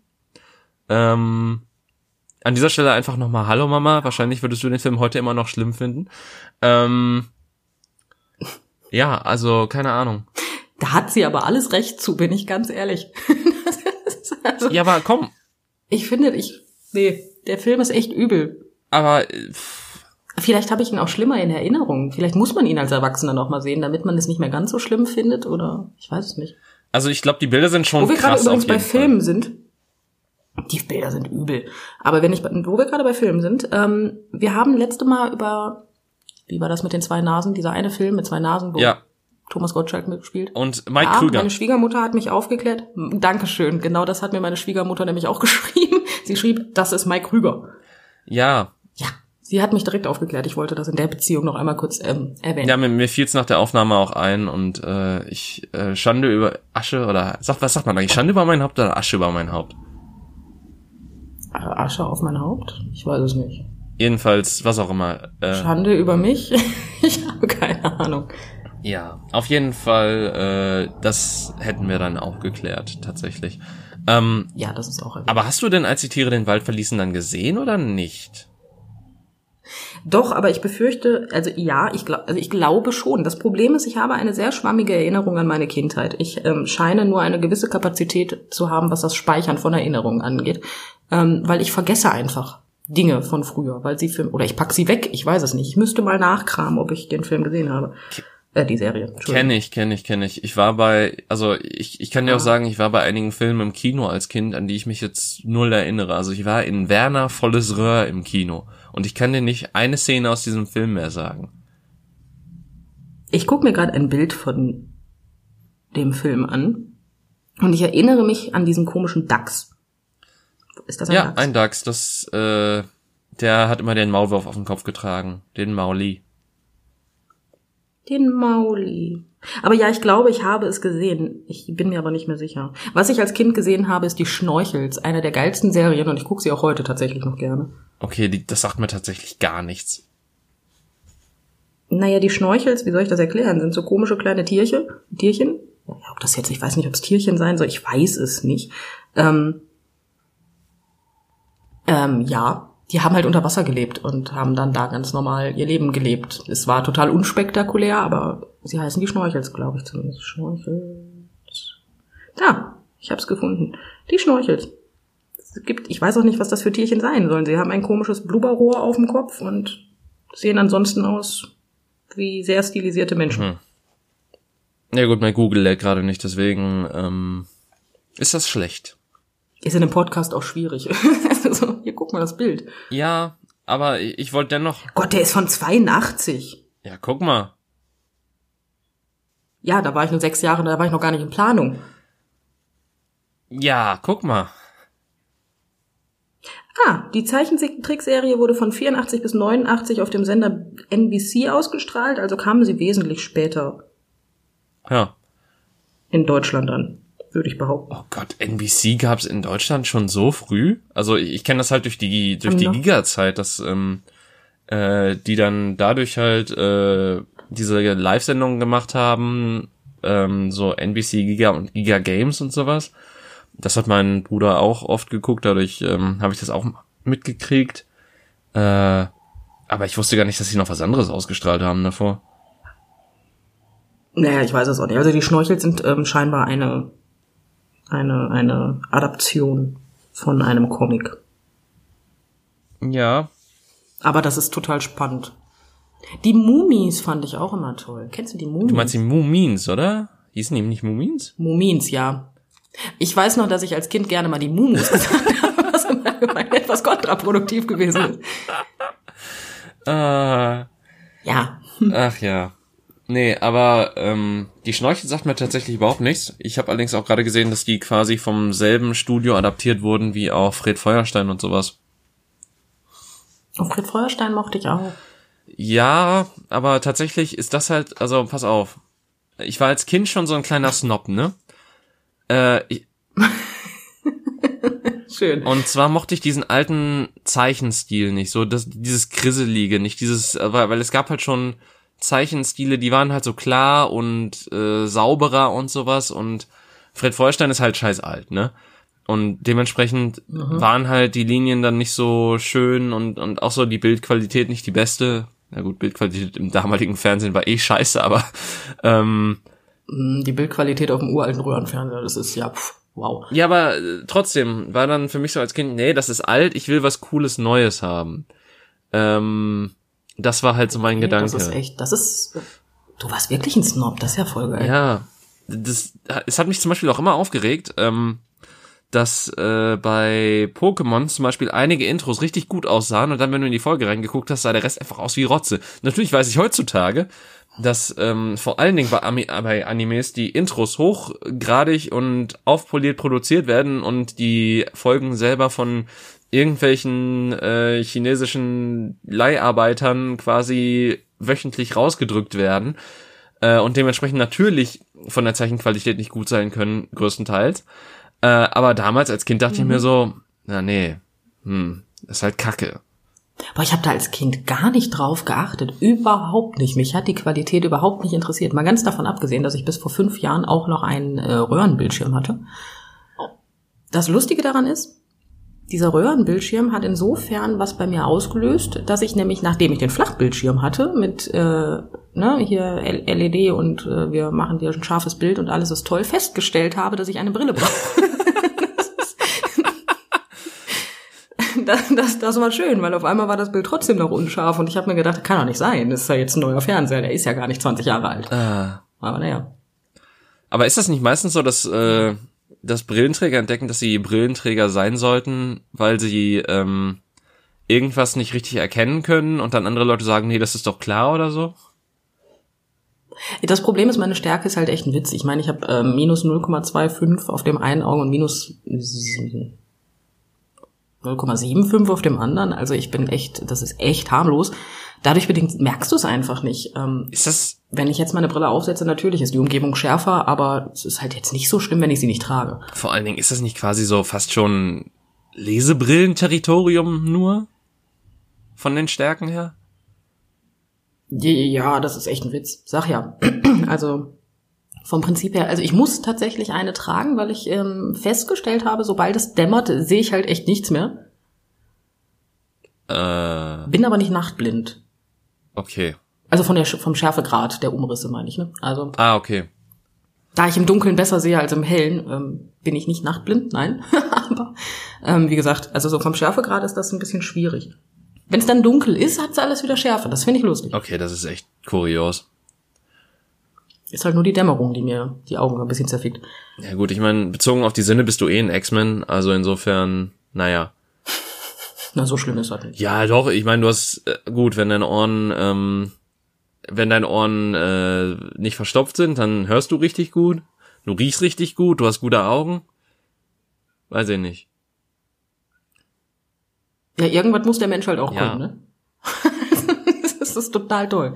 Speaker 1: Ähm, an dieser Stelle einfach noch mal Hallo Mama. Wahrscheinlich würdest du den Film heute immer noch schlimm finden. Ähm, ja, also keine Ahnung.
Speaker 2: Da hat sie aber alles recht zu, bin ich ganz ehrlich. Also,
Speaker 1: Ja, aber komm.
Speaker 2: Ich finde, ich, nee, der Film ist echt übel.
Speaker 1: Aber äh, pff,
Speaker 2: Vielleicht habe ich ihn auch schlimmer in Erinnerung. Vielleicht muss man ihn als Erwachsener noch mal sehen, damit man es nicht mehr ganz so schlimm findet oder ich weiß es nicht.
Speaker 1: also ich glaube, die Bilder sind schon
Speaker 2: Wo wir gerade übrigens bei. Filmen sind, die Bilder sind übel. Aber wenn ich, wo wir gerade bei Filmen sind, ähm, wir haben letzte Mal über, wie war das mit den zwei Nasen, dieser eine Film mit zwei Nasen, wo
Speaker 1: Ja.
Speaker 2: Thomas Gottschalk mitspielt.
Speaker 1: Und Mike
Speaker 2: ja,
Speaker 1: Krüger.
Speaker 2: meine Schwiegermutter hat mich aufgeklärt. Dankeschön. Genau das hat mir meine Schwiegermutter nämlich auch geschrieben. Sie schrieb, das ist Mike Krüger.
Speaker 1: Ja,
Speaker 2: Ja. Sie hat mich direkt aufgeklärt. Ich wollte das in der Beziehung noch einmal kurz ähm, erwähnen.
Speaker 1: Ja, mir, mir fiel es nach der Aufnahme auch ein und äh, ich äh, Schande über Asche oder sag, was sagt man eigentlich? Schande über mein Haupt oder Asche über mein Haupt?
Speaker 2: Asche auf mein Haupt? Ich weiß es nicht.
Speaker 1: Jedenfalls, was auch immer. Äh,
Speaker 2: Schande über mich? ich habe keine Ahnung.
Speaker 1: ja, auf jeden Fall, äh, das hätten wir dann auch geklärt, tatsächlich. Ähm,
Speaker 2: Ja, das ist auch erwähnt.
Speaker 1: aber hast du denn, als die Tiere den Wald verließen, dann gesehen oder nicht?
Speaker 2: Doch, aber ich befürchte, also ja, ich, glaub, also ich glaube schon. Das Problem ist, ich habe eine sehr schwammige Erinnerung an meine Kindheit. Ich ähm, scheine nur eine gewisse Kapazität zu haben, was das Speichern von Erinnerungen angeht, ähm, weil ich vergesse einfach Dinge von früher, weil sie für oder ich pack sie weg. Ich weiß es nicht. Ich müsste mal nachkramen, ob ich den Film gesehen habe. Äh, die Serie.
Speaker 1: Kenne ich, kenne ich, kenne ich. Ich war bei, also ich, ich kann dir auch sagen, ich war bei einigen Filmen im Kino als Kind, an die ich mich jetzt null erinnere. Also ich war in Werner volles Röhr im Kino und ich kann dir nicht eine Szene aus diesem Film mehr sagen.
Speaker 2: Ich gucke mir gerade ein Bild von dem Film an und ich erinnere mich an diesen komischen Dachs. Ist das ein
Speaker 1: Ja,
Speaker 2: Dachs?
Speaker 1: ein Dachs, das, äh, der hat immer den Maulwurf auf dem Kopf getragen, den Mauli.
Speaker 2: Den Mauli. Aber ja, ich glaube, ich habe es gesehen. Ich bin mir aber nicht mehr sicher. Was ich als Kind gesehen habe, ist die Schnorchels, eine der geilsten Serien und ich gucke sie auch heute tatsächlich noch gerne.
Speaker 1: Okay, die, das sagt mir tatsächlich gar nichts.
Speaker 2: Naja, die Schnorchels, wie soll ich das erklären, sind so komische kleine Tierchen. Tierchen? Ja, ob das jetzt, ich weiß nicht, ob es Tierchen sein soll, ich weiß es nicht. Ähm, ähm, ja, die haben halt unter Wasser gelebt und haben dann da ganz normal ihr Leben gelebt. Es war total unspektakulär, aber sie heißen die Schnorchels, glaube ich zumindest. Schnorchels. Da, ich hab's gefunden. Die Schnorchels. Es gibt, ich weiß auch nicht, was das für Tierchen sein sollen. Sie haben ein komisches Blubberrohr auf dem Kopf und sehen ansonsten aus wie sehr stilisierte Menschen.
Speaker 1: Hm. Ja gut, mein Google lädt gerade nicht, deswegen ähm, ist das schlecht.
Speaker 2: Ist in einem Podcast auch schwierig. also, hier guck mal das Bild.
Speaker 1: Ja, aber ich, ich wollte dennoch.
Speaker 2: Gott, der ist von 82.
Speaker 1: Ja, guck mal.
Speaker 2: Ja, da war ich nur sechs Jahre, da war ich noch gar nicht in Planung.
Speaker 1: Ja, guck mal.
Speaker 2: Ah, die Zeichentrickserie wurde von 84 bis 89 auf dem Sender NBC ausgestrahlt, also kamen sie wesentlich später
Speaker 1: Ja.
Speaker 2: in Deutschland an, würde ich behaupten.
Speaker 1: Oh Gott, NBC gab's in Deutschland schon so früh? Also ich, ich kenne das halt durch die durch die Giga-Zeit, dass ähm, äh, die dann dadurch halt äh, diese Live-Sendungen gemacht haben, ähm, so NBC Giga und Giga Games und sowas. Das hat mein Bruder auch oft geguckt, dadurch ähm, habe ich das auch mitgekriegt. Äh, aber ich wusste gar nicht, dass sie noch was anderes ausgestrahlt haben davor.
Speaker 2: Naja, ich weiß es auch nicht. Also die Schnorchels sind ähm, scheinbar eine, eine, eine Adaption von einem Comic.
Speaker 1: Ja,
Speaker 2: Aber das ist total spannend. Die Mumis fand ich auch immer toll. Kennst du die Mumis?
Speaker 1: du meinst die Mumins, oder? Hießen die nicht Mumins?
Speaker 2: Mumins, ja. Ich weiß noch, dass ich als Kind gerne mal die Mumus gesagt habe, was im Allgemeinen etwas kontraproduktiv gewesen ist.
Speaker 1: Ah.
Speaker 2: Ja.
Speaker 1: Ach ja. Nee, aber ähm, die Schnorchel sagt mir tatsächlich überhaupt nichts. Ich habe allerdings auch gerade gesehen, dass die quasi vom selben Studio adaptiert wurden wie auch Fred Feuerstein und sowas.
Speaker 2: Und Fred Feuerstein mochte ich auch.
Speaker 1: Ja, aber tatsächlich ist das halt, also pass auf. Ich war als Kind schon so ein kleiner Snob, ne? Äh, ich,
Speaker 2: Schön.
Speaker 1: und zwar mochte ich diesen alten Zeichenstil nicht, so das, dieses Grisselige, nicht dieses, weil, weil es gab halt schon Zeichenstile, die waren halt so klar und äh, sauberer und sowas und Fred Feuerstein ist halt scheiß alt, ne? Und dementsprechend waren halt die Linien dann nicht so schön und, und auch so die Bildqualität nicht die beste. Na gut, Bildqualität im damaligen Fernsehen war eh scheiße, aber ähm,
Speaker 2: Mm, Die Bildqualität auf dem uralten Röhrenfernseher, das ist ja, pff, wow.
Speaker 1: Ja, aber äh, trotzdem war dann für mich so als Kind, nee, das ist alt, ich will was Cooles Neues haben. Ähm, das war halt so mein Gedanke.
Speaker 2: Das ist echt, das ist, du warst wirklich ein Snob, das ist ja voll geil.
Speaker 1: Ja, das, es hat mich zum Beispiel auch immer aufgeregt, ähm, dass äh, bei Pokémon zum Beispiel einige Intros richtig gut aussahen und dann, wenn du in die Folge reingeguckt hast, sah der Rest einfach aus wie Rotze. Natürlich weiß ich heutzutage, dass ähm, vor allen Dingen bei, Ami bei Animes die Intros hochgradig und aufpoliert produziert werden und die Folgen selber von irgendwelchen äh, chinesischen Leiharbeitern quasi wöchentlich rausgedrückt werden äh, und dementsprechend natürlich von der Zeichenqualität nicht gut sein können, größtenteils. Äh, aber damals als Kind dachte ich mir so, na nee, hm, ist halt Kacke.
Speaker 2: Boah, ich habe da als Kind gar nicht drauf geachtet. Überhaupt nicht. Mich hat die Qualität überhaupt nicht interessiert. Mal ganz davon abgesehen, dass ich bis vor fünf Jahren auch noch einen äh, Röhrenbildschirm hatte. Das Lustige daran ist, dieser Röhrenbildschirm hat insofern was bei mir ausgelöst, dass ich nämlich, nachdem ich den Flachbildschirm hatte, mit äh, ne, hier LED und äh, wir machen dir ein scharfes Bild und alles ist toll, festgestellt habe, dass ich eine Brille brauche. das, das, das war schön, weil auf einmal war das Bild trotzdem noch unscharf und ich habe mir gedacht, kann doch nicht sein, das ist ja jetzt ein neuer Fernseher, der ist ja gar nicht 20 Jahre alt.
Speaker 1: Ah.
Speaker 2: Aber naja.
Speaker 1: Aber ist das nicht meistens so, dass, äh, dass Brillenträger entdecken, dass sie Brillenträger sein sollten, weil sie ähm, irgendwas nicht richtig erkennen können und dann andere Leute sagen, nee, das ist doch klar oder so?
Speaker 2: Das Problem ist, meine Stärke ist halt echt ein Witz. Ich meine, ich habe äh, minus 0,25 auf dem einen Auge und minus 0,75 auf dem anderen. Also ich bin echt, das ist echt harmlos. Dadurch bedingt merkst du es einfach nicht. Ähm,
Speaker 1: Ist das,
Speaker 2: wenn ich jetzt meine Brille aufsetze, natürlich ist die Umgebung schärfer, aber es ist halt jetzt nicht so schlimm, wenn ich sie nicht trage.
Speaker 1: vor allen Dingen, ist das nicht quasi so fast schon Lesebrillenterritorium nur? Von den Stärken her?
Speaker 2: Ja, das ist echt ein Witz. Sag ja. Also vom Prinzip her, also ich muss tatsächlich eine tragen, weil ich ähm, festgestellt habe, sobald es dämmert, sehe ich halt echt nichts mehr.
Speaker 1: Äh,
Speaker 2: Bin aber nicht nachtblind.
Speaker 1: Okay.
Speaker 2: Also von der, vom Schärfegrad der Umrisse meine ich, ne? Also,
Speaker 1: Ah, okay.
Speaker 2: da ich im Dunkeln besser sehe als im Hellen, ähm, bin ich nicht nachtblind, nein. aber, ähm, wie gesagt, also so vom Schärfegrad ist das ein bisschen schwierig. Wenn es dann dunkel ist, hat's alles wieder Schärfe. Das finde ich lustig.
Speaker 1: Okay, das ist echt kurios.
Speaker 2: Ist halt nur die Dämmerung, die mir die Augen ein bisschen zerfickt.
Speaker 1: Ja gut, ich meine, bezogen auf die Sinne bist du eh ein X-Men, also insofern, naja.
Speaker 2: Na, so schlimm ist das nicht.
Speaker 1: Ja, doch, ich meine, du hast, äh, gut, wenn deine Ohren, ähm, wenn deine Ohren äh, nicht verstopft sind, dann hörst du richtig gut, du riechst richtig gut, du hast gute Augen. Weiß ich nicht.
Speaker 2: Ja, irgendwas muss der Mensch halt auch
Speaker 1: Ja.
Speaker 2: können, ne? das ist total toll.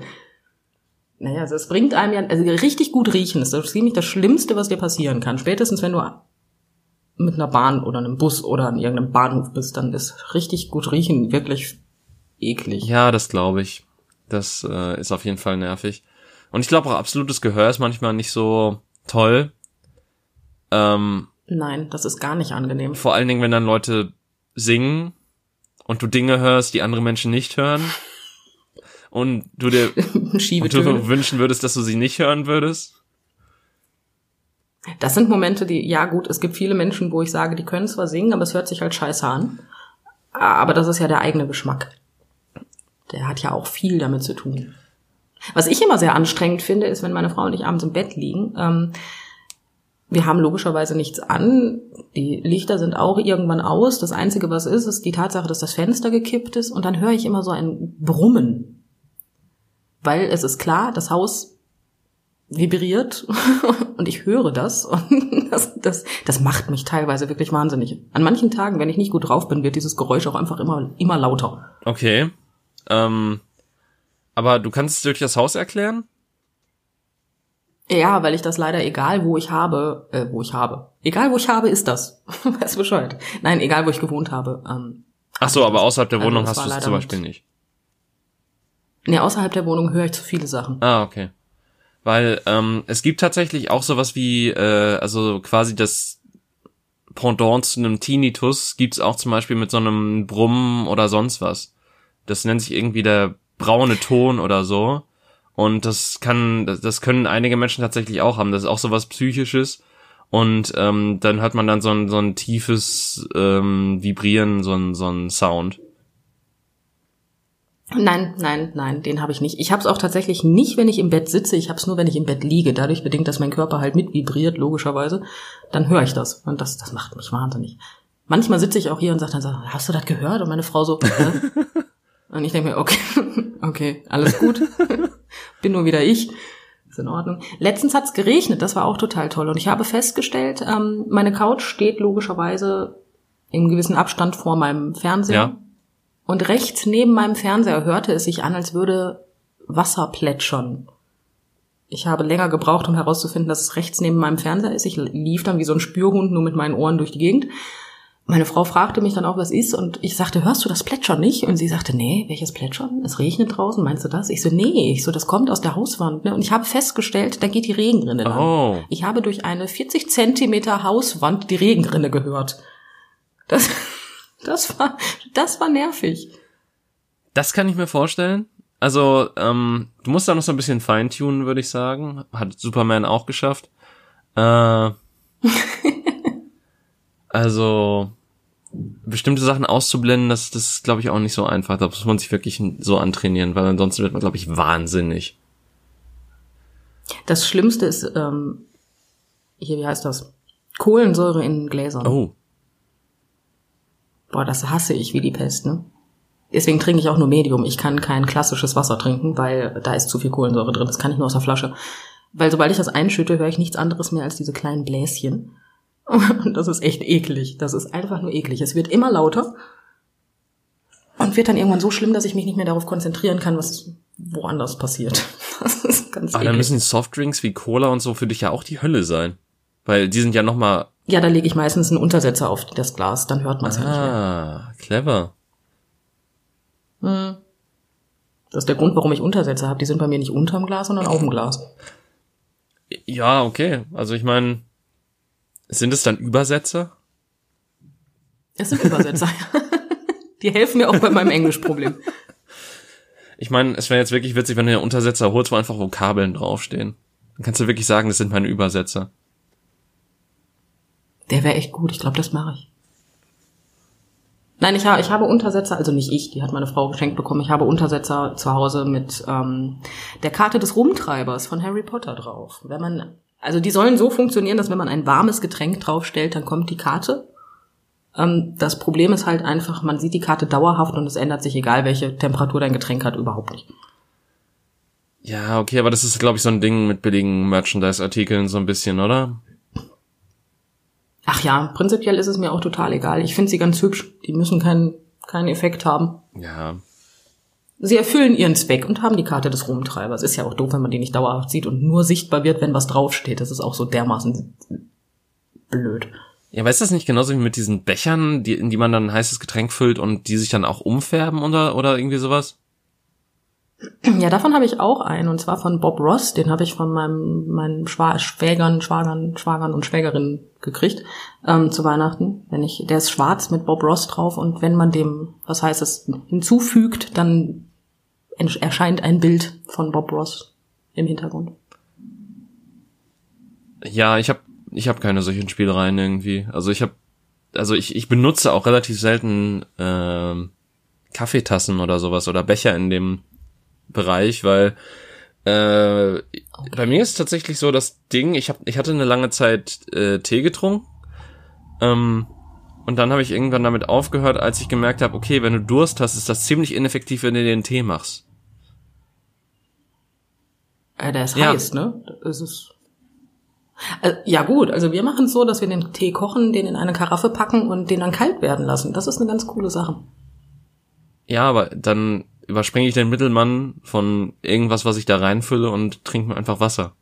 Speaker 2: Naja, also es bringt einem ja, also richtig gut riechen ist das ziemlich das Schlimmste, was dir passieren kann. Spätestens wenn du mit einer Bahn oder einem Bus oder an irgendeinem Bahnhof bist, dann ist richtig gut riechen wirklich eklig.
Speaker 1: Ja, das glaube ich. Das äh, ist auf jeden Fall nervig. Und ich glaube auch absolutes Gehör ist manchmal nicht so toll. Ähm,
Speaker 2: Nein, das ist gar nicht angenehm.
Speaker 1: vor allen Dingen, wenn dann Leute singen und du Dinge hörst, die andere Menschen nicht hören. Und du dir und du wünschen würdest, dass du sie nicht hören würdest.
Speaker 2: Das sind Momente, die, ja gut, es gibt viele Menschen, wo ich sage, die können zwar singen, aber es hört sich halt scheiße an. Aber das ist ja der eigene Geschmack. Der hat ja auch viel damit zu tun. Was ich immer sehr anstrengend finde, ist, wenn meine Frau und ich abends im Bett liegen. Ähm, wir haben logischerweise nichts an. Die Lichter sind auch irgendwann aus. Das Einzige, was ist, ist die Tatsache, dass das Fenster gekippt ist. Und dann höre ich immer so ein Brummen. Weil es ist klar, das Haus vibriert und ich höre das und das, das, das macht mich teilweise wirklich wahnsinnig. An manchen Tagen, wenn ich nicht gut drauf bin, wird dieses Geräusch auch einfach immer, immer lauter.
Speaker 1: Okay. Ähm, aber du kannst es durch das Haus erklären?
Speaker 2: Ja, weil ich das leider egal, wo ich habe, äh, wo ich habe. Egal, wo ich habe, ist das. weißt du Bescheid. Nein, egal, wo ich gewohnt habe. Ähm,
Speaker 1: Ach so, aber außerhalb der
Speaker 2: Also
Speaker 1: Wohnung
Speaker 2: das
Speaker 1: hast du es zum Beispiel nicht.
Speaker 2: nee, außerhalb der Wohnung höre ich zu viele Sachen.
Speaker 1: Ah, okay. Weil ähm, es gibt tatsächlich auch sowas wie, äh, also quasi das Pendant zu einem Tinnitus gibt's auch zum Beispiel mit so einem Brummen oder sonst was. Das nennt sich irgendwie der braune Ton oder so. Und das kann, das, können einige Menschen tatsächlich auch haben. Das ist auch sowas Psychisches. Und ähm, dann hört man dann so ein, so ein tiefes ähm, Vibrieren, so ein, so ein Sound.
Speaker 2: Nein, nein, nein, den habe ich nicht. Ich habe es auch tatsächlich nicht, wenn ich im Bett sitze. Ich habe es nur, wenn ich im Bett liege. Dadurch bedingt, dass mein Körper halt mit vibriert, logischerweise. Dann höre ich das. Und das, das macht mich wahnsinnig. Manchmal sitze ich auch hier und sage dann so, hast du das gehört? Und meine Frau so, Hä? und ich denke mir, okay, okay, alles gut. Bin nur wieder ich. Ist in Ordnung. Letztens hat's geregnet, das war auch total toll. Und ich habe festgestellt, ähm, meine Couch steht logischerweise im gewissen Abstand vor meinem Fernseher.
Speaker 1: Ja.
Speaker 2: Und rechts neben meinem Fernseher hörte es sich an, als würde Wasser plätschern. Ich habe länger gebraucht, um herauszufinden, dass es rechts neben meinem Fernseher ist. Ich lief dann wie so ein Spürhund nur mit meinen Ohren durch die Gegend. Meine Frau fragte mich dann auch, was ist, und ich sagte, hörst du das Plätschern nicht? Und sie sagte, nee, welches Plätschern? Es regnet draußen, meinst du das? Ich so, nee, ich so, das kommt aus der Hauswand. Ne? Und ich habe festgestellt, da geht die Regenrinne lang.
Speaker 1: Oh.
Speaker 2: Ich habe durch eine 40 Zentimeter Hauswand die Regenrinne gehört. Das, das war, das war nervig.
Speaker 1: Das kann ich mir vorstellen. Also, ähm, du musst da noch so ein bisschen feintunen, würde ich sagen. Hat Superman auch geschafft. Äh, also, bestimmte Sachen auszublenden, das, das ist, glaube ich, auch nicht so einfach. Da muss man sich wirklich so antrainieren, weil ansonsten wird man, glaube ich, wahnsinnig.
Speaker 2: Das Schlimmste ist, ähm, hier, wie heißt das? Kohlensäure in Gläsern.
Speaker 1: Oh,
Speaker 2: Boah, das hasse ich wie die Pest, ne? Deswegen trinke ich auch nur Medium. Ich kann kein klassisches Wasser trinken, weil da ist zu viel Kohlensäure drin. Das kann ich nur aus der Flasche. Weil sobald ich das einschütte, höre ich nichts anderes mehr als diese kleinen Bläschen. Und das ist echt eklig. Das ist einfach nur eklig. Es wird immer lauter und wird dann irgendwann so schlimm, dass ich mich nicht mehr darauf konzentrieren kann, was woanders passiert. Das ist ganz
Speaker 1: aber dann
Speaker 2: eklig.
Speaker 1: müssen Softdrinks wie Cola und so für dich ja auch die Hölle sein. Weil die sind ja noch mal
Speaker 2: Ja, da lege ich meistens einen Untersetzer auf das Glas, dann hört man es ja nicht mehr.
Speaker 1: Ah, clever.
Speaker 2: Das ist der Grund, warum ich Untersetzer habe. Die sind bei mir nicht unterm Glas, sondern auf dem Glas.
Speaker 1: Ja, okay. Also ich meine, sind es dann Übersetzer?
Speaker 2: Es sind Übersetzer. Die helfen mir auch bei meinem Englischproblem.
Speaker 1: Ich meine, es wäre jetzt wirklich witzig, wenn du den Untersetzer holst, wo einfach Vokabeln draufstehen. Dann kannst du wirklich sagen, das sind meine Übersetzer.
Speaker 2: Der wäre echt gut. Ich glaube, das mache ich. Nein, ich, habe ich habe Untersetzer, also nicht ich, die hat meine Frau geschenkt bekommen. Ich habe Untersetzer zu Hause mit ähm, der Karte des Rumtreibers von Harry Potter drauf. Wenn man, also die sollen so funktionieren, dass wenn man ein warmes Getränk draufstellt, dann kommt die Karte. Ähm, das Problem ist halt einfach, man sieht die Karte dauerhaft und es ändert sich, egal welche Temperatur dein Getränk hat, überhaupt nicht.
Speaker 1: Ja, okay, aber das ist, glaube ich, so ein Ding mit billigen Merchandise-Artikeln so ein bisschen, oder?
Speaker 2: Ach ja, prinzipiell ist es mir auch total egal. Ich finde sie ganz hübsch. Die müssen keinen keinen Effekt haben.
Speaker 1: Ja.
Speaker 2: Sie erfüllen ihren Zweck und haben die Karte des Rumtreibers. Ist ja auch doof, wenn man die nicht dauerhaft sieht und nur sichtbar wird, wenn was draufsteht. Das ist auch so dermaßen blöd.
Speaker 1: Ja, weißt du das nicht genauso wie mit diesen Bechern, die, in die man dann ein heißes Getränk füllt und die sich dann auch umfärben oder, oder irgendwie sowas?
Speaker 2: Ja, davon habe ich auch einen, und zwar von Bob Ross. Den habe ich von meinem, meinen Schwägern, Schwagern, Schwagern und Schwägerinnen gekriegt ähm, zu Weihnachten. Wenn ich, der ist schwarz mit Bob Ross drauf und wenn man dem, was heißt es, hinzufügt, dann erscheint ein Bild von Bob Ross im Hintergrund.
Speaker 1: Ja, ich habe ich hab keine solchen Spielereien irgendwie. Also ich habe, also ich, ich benutze auch relativ selten äh, Kaffeetassen oder sowas oder Becher in dem Bereich, weil äh, bei mir ist tatsächlich so das Ding, ich hab, ich hatte eine lange Zeit äh, Tee getrunken ähm, und dann habe ich irgendwann damit aufgehört, als ich gemerkt habe, okay, wenn du Durst hast, ist das ziemlich ineffektiv, wenn du den Tee machst.
Speaker 2: Äh, der ist ja. heiß, ne? Das ist äh, ja gut, also wir machen es so, dass wir den Tee kochen, den in eine Karaffe packen und den dann kalt werden lassen. Das ist eine ganz coole Sache.
Speaker 1: Ja, aber dann überspringe ich den Mittelmann von irgendwas, was ich da reinfülle und trinke mir einfach Wasser.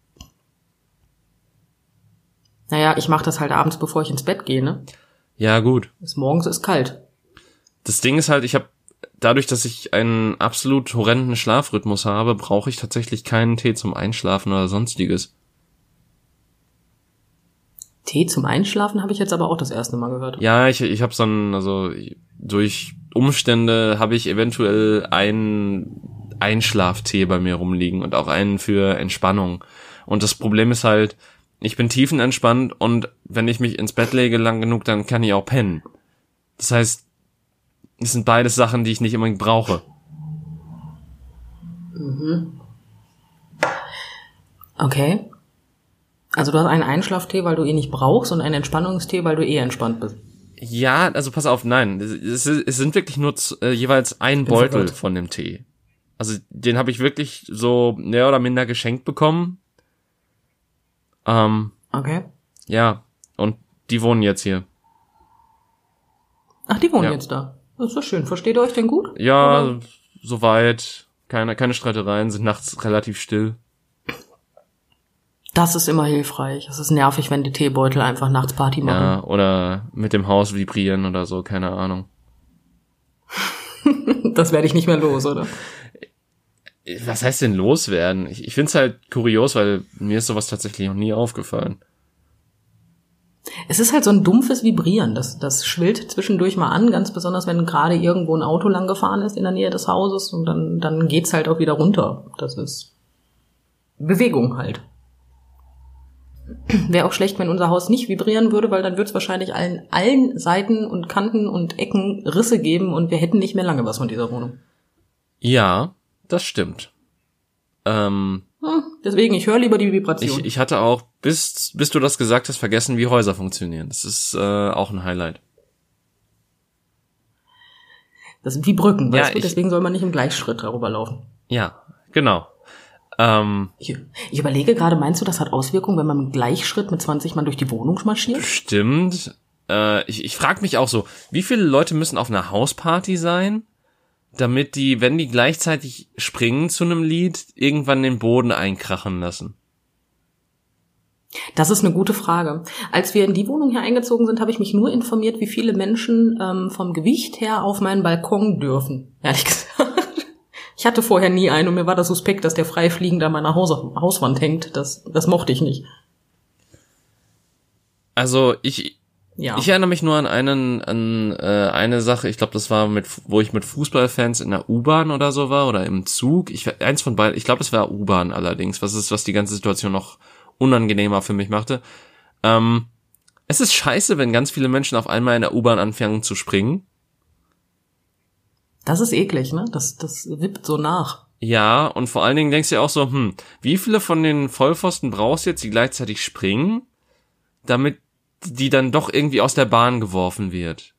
Speaker 2: Naja, ich mache das halt abends, bevor ich ins Bett gehe, ne?
Speaker 1: Ja, gut.
Speaker 2: Bis morgens ist kalt.
Speaker 1: Das Ding ist halt, ich habe dadurch, dass ich einen absolut horrenden Schlafrhythmus habe, brauche ich tatsächlich keinen Tee zum Einschlafen oder sonstiges.
Speaker 2: Tee zum Einschlafen habe ich jetzt aber auch das erste Mal gehört.
Speaker 1: Ja, ich, ich habe so ein, also durch Umstände habe ich eventuell einen Einschlaftee bei mir rumliegen und auch einen für Entspannung. Und das Problem ist halt, ich bin tiefenentspannt und wenn ich mich ins Bett lege lang genug, dann kann ich auch pennen. Das heißt, es sind beides Sachen, die ich nicht unbedingt brauche.
Speaker 2: Mhm. Okay. Also du hast einen Einschlaftee, weil du ihn nicht brauchst und einen Entspannungstee, weil du eh entspannt bist.
Speaker 1: Ja, also pass auf, nein, es, es sind wirklich nur äh, jeweils ein Beutel von dem Tee. Also den habe ich wirklich so mehr oder minder geschenkt bekommen. Ähm,
Speaker 2: okay.
Speaker 1: Ja, und die wohnen jetzt hier.
Speaker 2: Ach, die wohnen ja. jetzt da. Das ist doch schön. Versteht ihr euch denn gut?
Speaker 1: Ja, soweit. Keine, keine Streitereien, sind nachts relativ still.
Speaker 2: Das ist immer hilfreich. Es ist nervig, wenn die Teebeutel einfach nachts Party machen. Ja,
Speaker 1: oder mit dem Haus vibrieren oder so, keine Ahnung.
Speaker 2: das werde ich nicht mehr los, oder?
Speaker 1: Was heißt denn loswerden? Ich, ich finde es halt kurios, weil mir ist sowas tatsächlich noch nie aufgefallen.
Speaker 2: Es ist halt so ein dumpfes Vibrieren. Das, das schwillt zwischendurch mal an, ganz besonders, wenn gerade irgendwo ein Auto lang gefahren ist in der Nähe des Hauses und dann, dann geht's halt auch wieder runter. Das ist Bewegung halt. Wäre auch schlecht, wenn unser Haus nicht vibrieren würde, weil dann würde es wahrscheinlich allen, allen Seiten und Kanten und Ecken Risse geben und wir hätten nicht mehr lange was von dieser Wohnung.
Speaker 1: Ja, das stimmt. Ähm,
Speaker 2: hm, deswegen, ich höre lieber die Vibration.
Speaker 1: Ich, ich hatte auch, bis, bis du das gesagt hast, vergessen, wie Häuser funktionieren. Das ist äh, auch ein Highlight.
Speaker 2: Das sind wie Brücken, weißt ja, du? Deswegen soll man nicht im Gleichschritt darüber laufen.
Speaker 1: Ja, genau. Ähm,
Speaker 2: ich, ich überlege gerade, meinst du, das hat Auswirkungen, wenn man im Gleichschritt mit 20 Mann durch die Wohnung marschiert?
Speaker 1: Stimmt. Äh, ich ich frage mich auch so, wie viele Leute müssen auf einer Hausparty sein, damit die, wenn die gleichzeitig springen zu einem Lied, irgendwann den Boden einkrachen lassen?
Speaker 2: Das ist eine gute Frage. Als wir in die Wohnung hier eingezogen sind, habe ich mich nur informiert, wie viele Menschen ähm, vom Gewicht her auf meinen Balkon dürfen. Ehrlich gesagt. Ich hatte vorher nie einen und mir war das suspekt, dass der frei fliegend an meiner Haus Hauswand hängt. Das, das mochte ich nicht.
Speaker 1: Also ich,
Speaker 2: Ja.
Speaker 1: Ich erinnere mich nur an einen, an äh, eine Sache. Ich glaube, das war mit, wo ich mit Fußballfans in der U-Bahn oder so war oder im Zug. Ich eins von beiden. Ich glaube, es war U-Bahn allerdings. Was ist, was die ganze Situation noch unangenehmer für mich machte. Ähm, es ist scheiße, wenn ganz viele Menschen auf einmal in der U-Bahn anfangen zu springen.
Speaker 2: Das ist eklig, ne? Das, das wippt so nach.
Speaker 1: Ja, und vor allen Dingen denkst du ja auch so, hm, wie viele von den Vollpfosten brauchst du jetzt, die gleichzeitig springen, damit die dann doch irgendwie aus der Bahn geworfen wird?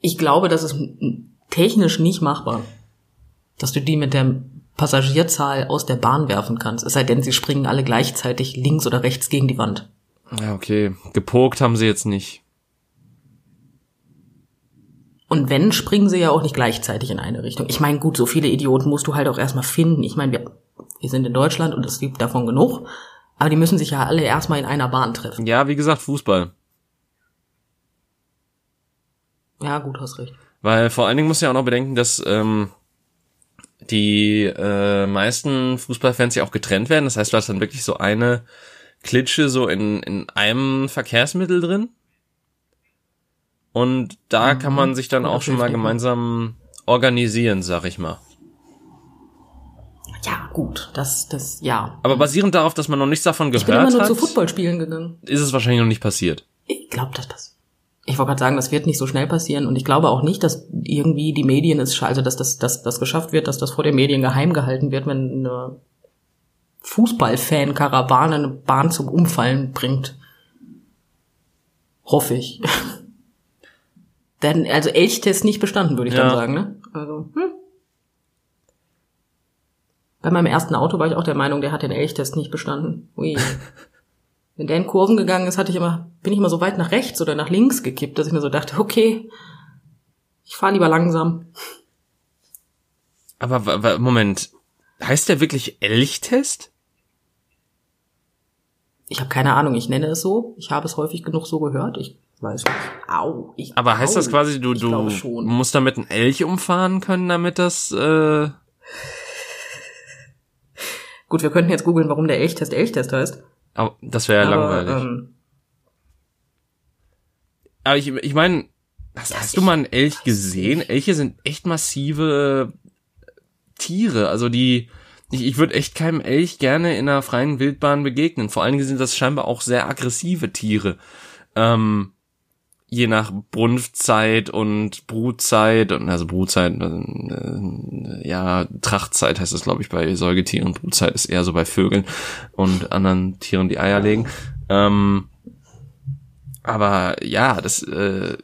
Speaker 2: Ich glaube, das ist technisch nicht machbar, dass du die mit der Passagierzahl aus der Bahn werfen kannst. Es sei denn, sie springen alle gleichzeitig links oder rechts gegen die Wand.
Speaker 1: Ja, okay. Gepokt haben sie jetzt nicht.
Speaker 2: Und wenn, springen sie ja auch nicht gleichzeitig in eine Richtung. Ich meine, gut, so viele Idioten musst du halt auch erstmal finden. Ich meine, wir, wir sind in Deutschland und es gibt davon genug. Aber die müssen sich ja alle erstmal in einer Bahn treffen.
Speaker 1: Ja, wie gesagt, Fußball.
Speaker 2: Ja, gut, hast recht.
Speaker 1: Weil vor allen Dingen musst du ja auch noch bedenken, dass ähm, die äh, meisten Fußballfans ja auch getrennt werden. Das heißt, du hast dann wirklich so eine Klitsche so in, in einem Verkehrsmittel drin. Und da
Speaker 2: Mhm.
Speaker 1: kann man sich dann auch schon mal gemeinsam organisieren, sag ich mal.
Speaker 2: Ja, gut, das, das, ja.
Speaker 1: Aber basierend darauf, dass man noch nichts davon
Speaker 2: Ich bin immer
Speaker 1: gehört
Speaker 2: nur
Speaker 1: hat,
Speaker 2: zu Footballspielen gegangen.
Speaker 1: ist es wahrscheinlich noch nicht passiert.
Speaker 2: Ich glaube, dass das. Ich wollte gerade sagen, das wird nicht so schnell passieren und ich glaube auch nicht, dass irgendwie die Medien es, also dass das, dass das geschafft wird, dass das vor den Medien geheim gehalten wird, wenn eine Fußballfan-Karawane eine Bahn zum Umfallen bringt. Hoffe ich. Denn, also Elchtest nicht bestanden, würde ich
Speaker 1: Ja.
Speaker 2: dann sagen, ne? Also, hm. Bei meinem ersten Auto war ich auch der Meinung, der hat den Elchtest nicht bestanden. Ui. Wenn der in Kurven gegangen ist, hatte ich immer, bin ich immer so weit nach rechts oder nach links gekippt, dass ich mir so dachte, okay, ich fahre lieber langsam.
Speaker 1: Aber Moment, heißt der wirklich Elchtest?
Speaker 2: Ich habe keine Ahnung, ich nenne es so. Ich habe es häufig genug so gehört. Ich weiß nicht. Au. Ich,
Speaker 1: Aber heißt
Speaker 2: au.
Speaker 1: das quasi, du, du musst damit einen Elch umfahren können, damit das, äh,
Speaker 2: Gut, wir könnten jetzt googeln, warum der Elchtest Elchtest heißt.
Speaker 1: aber das wäre ja
Speaker 2: Aber,
Speaker 1: langweilig.
Speaker 2: Ähm,
Speaker 1: Aber ich, ich meine, hast, hast du mal einen Elch gesehen? Elche sind echt massive Tiere. Also die, ich, ich würde echt keinem Elch gerne in einer freien Wildbahn begegnen. Vor allen Dingen sind das scheinbar auch sehr aggressive Tiere. Ähm, je nach Brunftzeit und Brutzeit und also Brutzeit, äh, ja, Trachtzeit heißt es, glaube ich, bei Säugetieren. Brutzeit ist eher so bei Vögeln und anderen Tieren, die Eier legen. Ähm, aber ja, das, äh,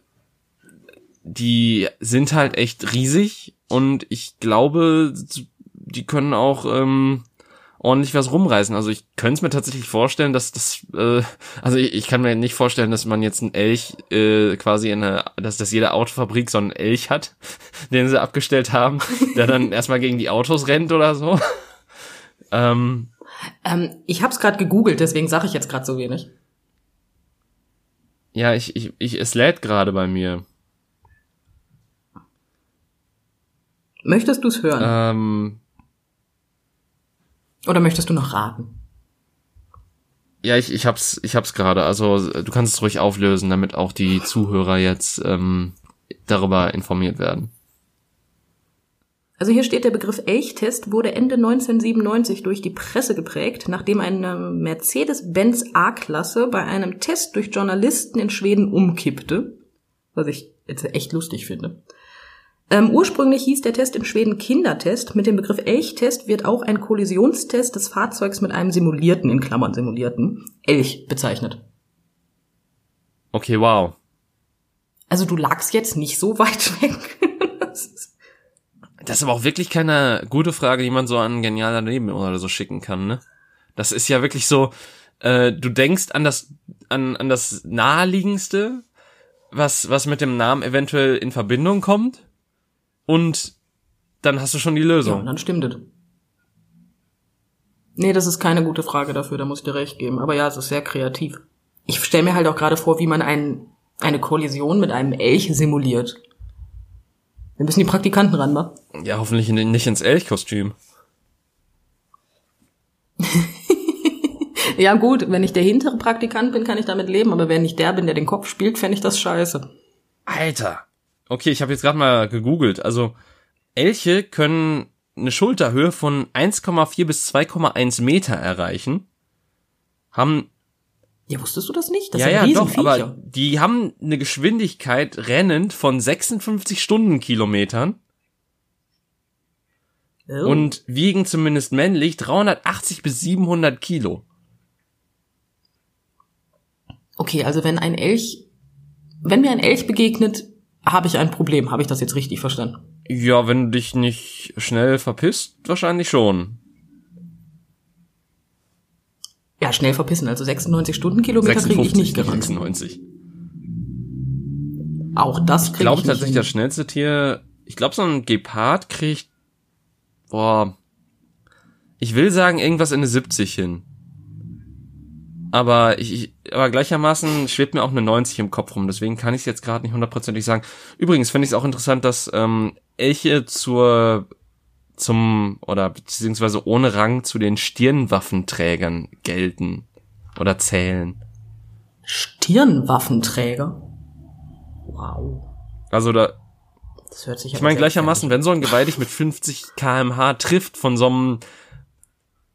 Speaker 1: die sind halt echt riesig und ich glaube, die können auch ähm, ordentlich was rumreißen. Also ich könnte es mir tatsächlich vorstellen, dass das, äh, also ich, ich kann mir nicht vorstellen, dass man jetzt einen Elch äh, quasi in eine, dass, dass jede Autofabrik so einen Elch hat, den sie abgestellt haben, der dann erstmal gegen die Autos rennt oder so. ähm,
Speaker 2: ähm, ich habe es gerade gegoogelt, deswegen sage ich jetzt gerade so wenig.
Speaker 1: ja, ich, ich, ich, es lädt gerade bei mir.
Speaker 2: Möchtest du es hören?
Speaker 1: Ähm,
Speaker 2: Oder möchtest du noch raten?
Speaker 1: Ja, ich, ich hab's, ich hab's gerade. Also du kannst es ruhig auflösen, damit auch die Zuhörer jetzt ähm, darüber informiert werden.
Speaker 2: Also hier steht, der Begriff Elchtest wurde Ende 1997 durch die Presse geprägt, nachdem eine Mercedes-Benz A-Klasse bei einem Test durch Journalisten in Schweden umkippte, was ich jetzt echt lustig finde. Ähm, ursprünglich hieß der Test in Schweden Kindertest. Mit dem Begriff Elchtest wird auch ein Kollisionstest des Fahrzeugs mit einem simulierten, in Klammern simulierten, Elch bezeichnet.
Speaker 1: Okay, wow.
Speaker 2: Also du lagst jetzt nicht so weit weg. Das ist-
Speaker 1: Das ist aber auch wirklich keine gute Frage, die man so an genialer Leben oder so schicken kann, ne? Das ist ja wirklich so, äh, du denkst an das, an, an das naheliegendste, was, was mit dem Namen eventuell in Verbindung kommt. Und dann hast du schon die
Speaker 2: Ja,
Speaker 1: Lösung.
Speaker 2: dann stimmt es. Nee, das ist keine gute Frage dafür, da muss ich dir recht geben. Aber ja, es ist sehr kreativ. Ich stelle mir halt auch gerade vor, wie man ein, eine Kollision mit einem Elch simuliert. Wir müssen die Praktikanten ran, wa?
Speaker 1: Ja, hoffentlich nicht ins Elchkostüm.
Speaker 2: ja gut, wenn ich der hintere Praktikant bin, kann ich damit leben, aber wenn ich der bin, der den Kopf spielt, fände ich das scheiße.
Speaker 1: Alter. Okay, ich habe jetzt gerade mal gegoogelt. Also Elche können eine Schulterhöhe von 1,4 bis 2,1 Meter erreichen. Haben
Speaker 2: Ja, wusstest du das nicht? Das
Speaker 1: ja, ja, doch, aber die haben eine Geschwindigkeit rennend von 56 Stundenkilometern
Speaker 2: Oh.
Speaker 1: und wiegen zumindest männlich 380 bis 700 Kilo.
Speaker 2: Okay, also wenn ein Elch, wenn mir ein Elch begegnet, habe ich ein Problem. Habe ich das jetzt richtig verstanden?
Speaker 1: Ja, wenn du dich nicht schnell verpisst, wahrscheinlich schon.
Speaker 2: Ja, schnell verpissen. Also 96 Stundenkilometer kriege ich nicht gerannt.
Speaker 1: 96.
Speaker 2: Auch das
Speaker 1: Ich
Speaker 2: kriege
Speaker 1: glaube
Speaker 2: ich
Speaker 1: tatsächlich,
Speaker 2: nicht.
Speaker 1: das schnellste Tier, ich glaube, so ein Gepard kriegt, boah, ich will sagen, irgendwas in eine 70 hin. Aber ich, ich aber gleichermaßen schwebt mir auch eine 90 im Kopf rum, deswegen kann ich es jetzt gerade nicht hundertprozentig sagen. Übrigens finde ich es auch interessant, dass ähm, Elche zur zum oder beziehungsweise ohne Rang zu den Stirnwaffenträgern gelten oder zählen.
Speaker 2: Stirnwaffenträger. Wow.
Speaker 1: Also da,
Speaker 2: Das hört sich
Speaker 1: Ich meine gleichermaßen, wenn so ein Geweih dich mit 50 kmh trifft von so einem,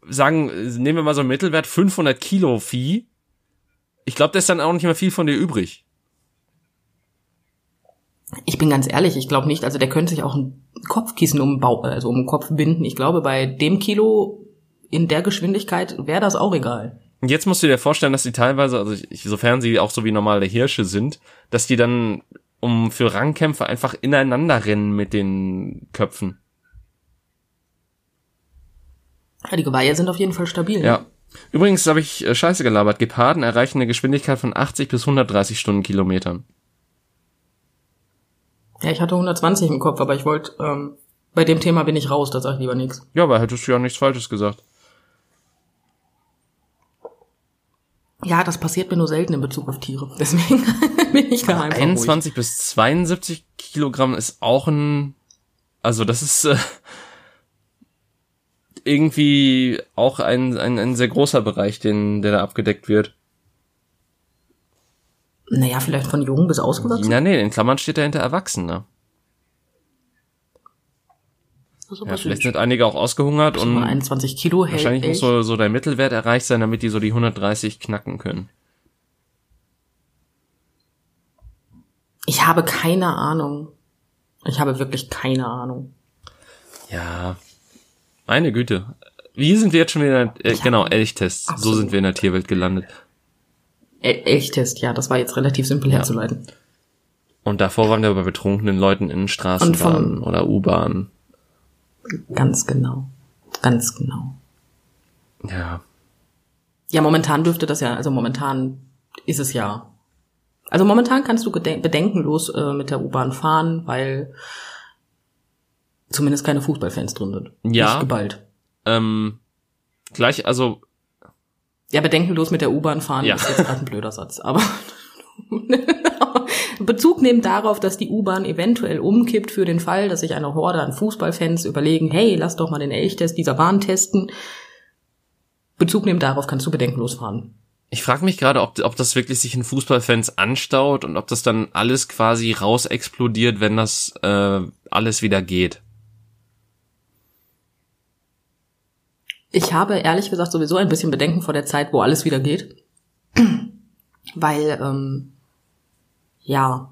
Speaker 1: sagen, nehmen wir mal so einen Mittelwert 500 Kilo Vieh, ich glaube, da ist dann auch nicht mehr viel von dir übrig.
Speaker 2: Ich bin ganz ehrlich, ich glaube nicht, also der könnte sich auch ein Kopfkissen um also um den Kopf binden. Ich glaube, bei dem Kilo in der Geschwindigkeit wäre das auch egal.
Speaker 1: Und jetzt musst du dir vorstellen, dass die teilweise, also ich, sofern sie auch so wie normale Hirsche sind, dass die dann um für Rangkämpfe einfach ineinander rennen mit den Köpfen.
Speaker 2: Ja, die Geweihe sind auf jeden Fall stabil.
Speaker 1: Ja. Übrigens habe ich äh, Scheiße gelabert. Geparden erreichen eine Geschwindigkeit von 80 bis 130 Stundenkilometern.
Speaker 2: Ja, ich hatte 120 im Kopf, aber ich wollte, ähm, bei dem Thema bin ich raus, da sag ich lieber nichts.
Speaker 1: Ja, aber hättest du ja nichts Falsches gesagt.
Speaker 2: Ja, das passiert mir nur selten in Bezug auf Tiere. Deswegen bin ich da einfach ruhig.
Speaker 1: 21 bis 72 Kilogramm ist auch ein, also das ist äh, irgendwie auch ein, ein, ein sehr großer Bereich, den, der da abgedeckt wird.
Speaker 2: Naja, vielleicht von jung bis ausgewachsen.
Speaker 1: Na nee, in Klammern steht dahinter
Speaker 2: ist aber
Speaker 1: Ja, vielleicht sind einige auch ausgehungert und
Speaker 2: 21 Kilo hält
Speaker 1: wahrscheinlich muss so, so der Mittelwert erreicht sein, damit die so die 130 knacken können.
Speaker 2: Ich habe keine Ahnung. Ich habe wirklich keine Ahnung.
Speaker 1: Ja, meine Güte. Wie sind wir jetzt schon wieder, äh,
Speaker 2: Ja,
Speaker 1: genau, Elchtest. So
Speaker 2: absolut.
Speaker 1: sind wir in der Tierwelt gelandet.
Speaker 2: E Elchtest, ja, das war jetzt relativ simpel
Speaker 1: Ja.
Speaker 2: herzuleiten.
Speaker 1: Und davor waren wir bei betrunkenen Leuten in Straßenbahnen oder U-Bahnen.
Speaker 2: Ganz genau. Ganz genau.
Speaker 1: Ja.
Speaker 2: Ja, momentan dürfte das ja, also momentan ist es ja. Also momentan kannst du bedenkenlos äh, mit der U-Bahn fahren, weil zumindest keine Fußballfans drin sind.
Speaker 1: Ja.
Speaker 2: Nicht geballt.
Speaker 1: Ähm, gleich, also,
Speaker 2: Ja, bedenkenlos mit der U-Bahn fahren
Speaker 1: Ja.
Speaker 2: ist jetzt gerade ein blöder Satz, aber Bezug nehmen darauf, dass die U-Bahn eventuell umkippt für den Fall, dass sich eine Horde an Fußballfans überlegen, hey, lass doch mal den Elchtest dieser Bahn testen. Bezug nehmen darauf kannst du bedenkenlos fahren.
Speaker 1: ich frage mich gerade, ob, ob das wirklich sich in Fußballfans anstaut und ob das dann alles quasi raus explodiert, wenn das äh, alles wieder geht.
Speaker 2: Ich habe ehrlich gesagt sowieso ein bisschen Bedenken vor der Zeit, wo alles wieder geht. Weil, ähm, ja,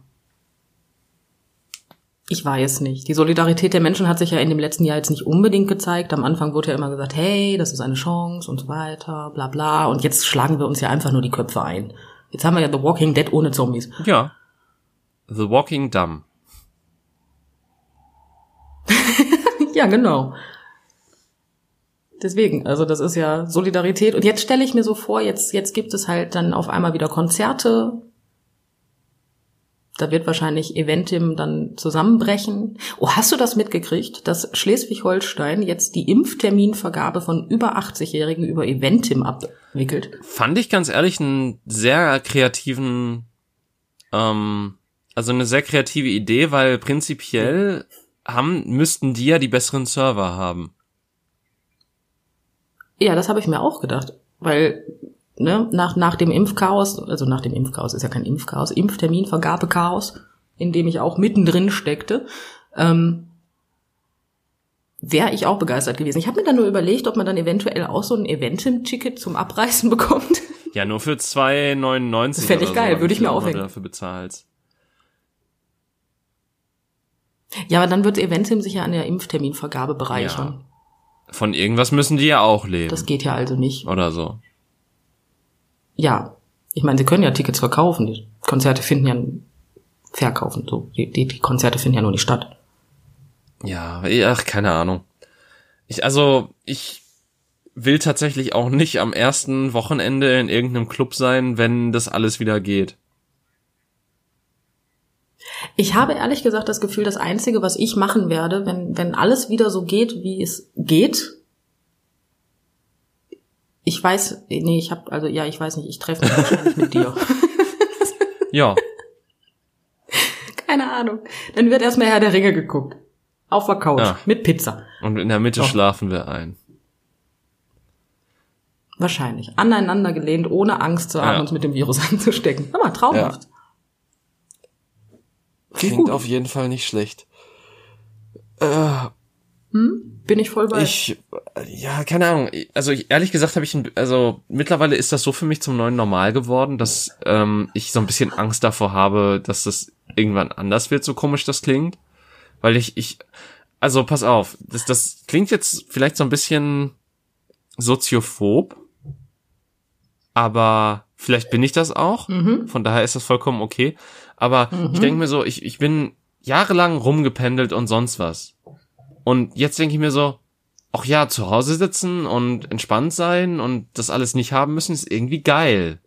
Speaker 2: ich weiß nicht. Die Solidarität der Menschen hat sich ja in dem letzten Jahr jetzt nicht unbedingt gezeigt. Am Anfang wurde ja immer gesagt, hey, das ist eine Chance und so weiter, bla bla. Und jetzt schlagen wir uns ja einfach nur die Köpfe ein. Jetzt haben wir ja The Walking Dead ohne Zombies.
Speaker 1: Ja. The Walking Dumb.
Speaker 2: Ja, genau. Deswegen, also das ist ja Solidarität. Und jetzt stelle ich mir so vor, jetzt, jetzt gibt es halt dann auf einmal wieder Konzerte. Da wird wahrscheinlich Eventim dann zusammenbrechen. Oh, hast du das mitgekriegt, dass Schleswig-Holstein jetzt die Impfterminvergabe von über 80-Jährigen über Eventim abwickelt?
Speaker 1: Fand ich ganz ehrlich einen sehr kreativen, ähm, also eine sehr kreative Idee, weil prinzipiell haben, müssten die ja die besseren Server haben.
Speaker 2: Ja, das habe ich mir auch gedacht. Weil ne, nach, nach dem Impfchaos, also nach dem Impfchaos ist ja kein Impfchaos, Impfterminvergabechaos, in dem ich auch mittendrin steckte, ähm, wäre ich auch begeistert gewesen. Ich habe mir dann nur überlegt, ob man dann eventuell auch so ein Eventim-Ticket zum Abreißen bekommt.
Speaker 1: Ja, nur für 2,99.
Speaker 2: Das fände ich geil,
Speaker 1: so,
Speaker 2: würde ich mir auch
Speaker 1: dafür bezahlst.
Speaker 2: Ja, aber dann wird Eventim sich ja an der Impfterminvergabe bereichern.
Speaker 1: Von irgendwas müssen die ja auch leben.
Speaker 2: Das geht ja also nicht.
Speaker 1: oder so.
Speaker 2: Ja, ich meine, sie können ja Tickets verkaufen. Die Konzerte finden ja verkaufen. So, die, die, die Konzerte finden ja nur nicht statt.
Speaker 1: Ja, ach, keine Ahnung. Ich, also, ich will tatsächlich auch nicht am ersten Wochenende in irgendeinem Club sein, wenn das alles wieder geht.
Speaker 2: Ich habe ehrlich gesagt das Gefühl, das Einzige, was ich machen werde, wenn, wenn alles wieder so geht, wie es geht, ich weiß, nee, ich habe, also ja, ich weiß nicht, ich treffe mich wahrscheinlich mit dir.
Speaker 1: Ja,
Speaker 2: Keine Ahnung. Dann wird erstmal Herr der Ringe geguckt. Auf der Couch.
Speaker 1: Ja.
Speaker 2: Mit Pizza.
Speaker 1: und in der Mitte
Speaker 2: Oh.
Speaker 1: schlafen wir ein.
Speaker 2: Wahrscheinlich. Aneinander gelehnt, ohne Angst zu haben,
Speaker 1: Ja.
Speaker 2: uns mit dem Virus anzustecken. Aber traumhaft.
Speaker 1: Klingt
Speaker 2: gut.
Speaker 1: auf jeden Fall nicht schlecht. Äh,
Speaker 2: Hm? Bin ich voll bei.
Speaker 1: ich, ja, keine Ahnung. Also ich, ehrlich gesagt habe ich, ein, also mittlerweile ist das so für mich zum neuen Normal geworden, dass ähm, ich so ein bisschen Angst davor habe, dass das irgendwann anders wird, so komisch das klingt. Weil ich, ich, also pass auf, das, das klingt jetzt vielleicht so ein bisschen soziophob, aber vielleicht bin ich das auch.
Speaker 2: mhm.
Speaker 1: Von daher ist das vollkommen okay. Aber ich denke mir so, ich, ich bin jahrelang rumgependelt und sonst was. Und jetzt denke ich mir so, ach ja, zu Hause sitzen und entspannt sein und das alles nicht haben müssen, ist irgendwie geil.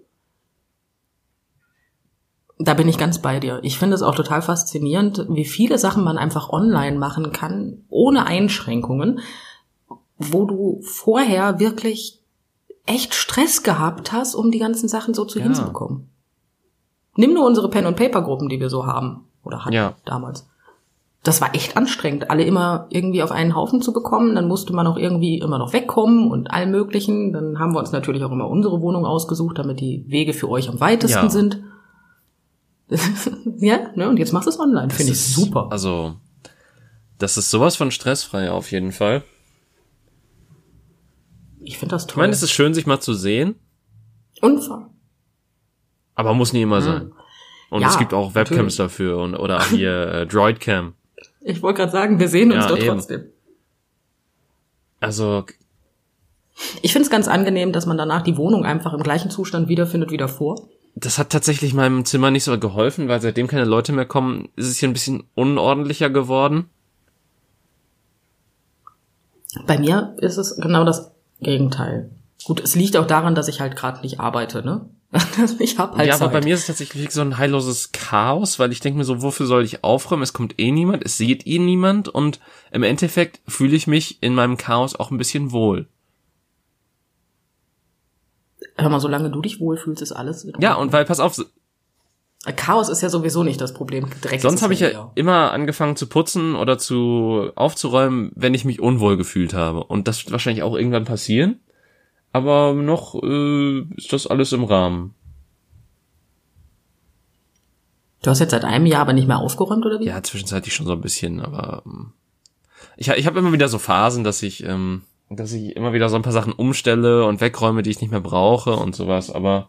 Speaker 2: Da bin ich ganz bei dir. Ich finde es auch total faszinierend, wie viele Sachen man einfach online machen kann, ohne Einschränkungen, wo du vorher wirklich echt Stress gehabt hast, um die ganzen Sachen so zu
Speaker 1: Ja.
Speaker 2: hinzubekommen. Nimm nur unsere Pen- und Paper-Gruppen, die wir so haben oder hatten
Speaker 1: Ja.
Speaker 2: damals. Das war echt anstrengend, alle immer irgendwie auf einen Haufen zu bekommen. Dann musste man auch irgendwie immer noch wegkommen und all möglichen. Dann haben wir uns natürlich auch immer unsere Wohnung ausgesucht, damit die Wege für euch am weitesten
Speaker 1: Ja.
Speaker 2: sind. ja, ne? Und jetzt machst du es online. Finde ich super.
Speaker 1: Also, das ist sowas von stressfrei auf jeden Fall.
Speaker 2: Ich finde das
Speaker 1: Ich
Speaker 2: toll.
Speaker 1: meine, es ist schön, sich mal zu sehen,
Speaker 2: Unfall.
Speaker 1: aber muss nie immer sein. Und
Speaker 2: Hm. Ja,
Speaker 1: es gibt auch Webcams
Speaker 2: natürlich.
Speaker 1: dafür und oder hier äh, Droidcam.
Speaker 2: Ich wollte gerade sagen, wir sehen uns
Speaker 1: Ja,
Speaker 2: doch
Speaker 1: eben.
Speaker 2: trotzdem.
Speaker 1: Also
Speaker 2: Ich finde es ganz angenehm, dass man danach die Wohnung einfach im gleichen Zustand wiederfindet wie davor.
Speaker 1: das hat tatsächlich meinem Zimmer nicht so geholfen, weil seitdem keine Leute mehr kommen, ist es hier ein bisschen unordentlicher geworden.
Speaker 2: Bei mir ist es genau das Gegenteil. Gut, es liegt auch daran, dass ich halt gerade nicht arbeite, ne? ich hab halt
Speaker 1: ja, aber
Speaker 2: Zeit.
Speaker 1: bei mir ist es tatsächlich so ein heilloses Chaos, weil ich denke mir so, wofür soll ich aufräumen? Es kommt eh niemand, es sieht eh niemand und im Endeffekt fühle ich mich in meinem Chaos auch ein bisschen wohl.
Speaker 2: Hör mal, solange du dich wohlfühlst, ist alles.
Speaker 1: Ja, und weil, pass auf,
Speaker 2: Chaos ist ja sowieso nicht das Problem. Dreck
Speaker 1: sonst habe ich ja immer angefangen zu putzen oder zu aufzuräumen, wenn ich mich unwohl gefühlt habe. Und das wird wahrscheinlich auch irgendwann passieren. Aber noch äh, ist das alles im Rahmen.
Speaker 2: Du hast jetzt seit einem Jahr aber nicht mehr aufgeräumt, oder wie?
Speaker 1: Ja, zwischenzeitlich schon so ein bisschen, aber ähm, ich, ich habe immer wieder so Phasen, dass ich, ähm, dass ich immer wieder so ein paar Sachen umstelle und wegräume, die ich nicht mehr brauche und sowas. Aber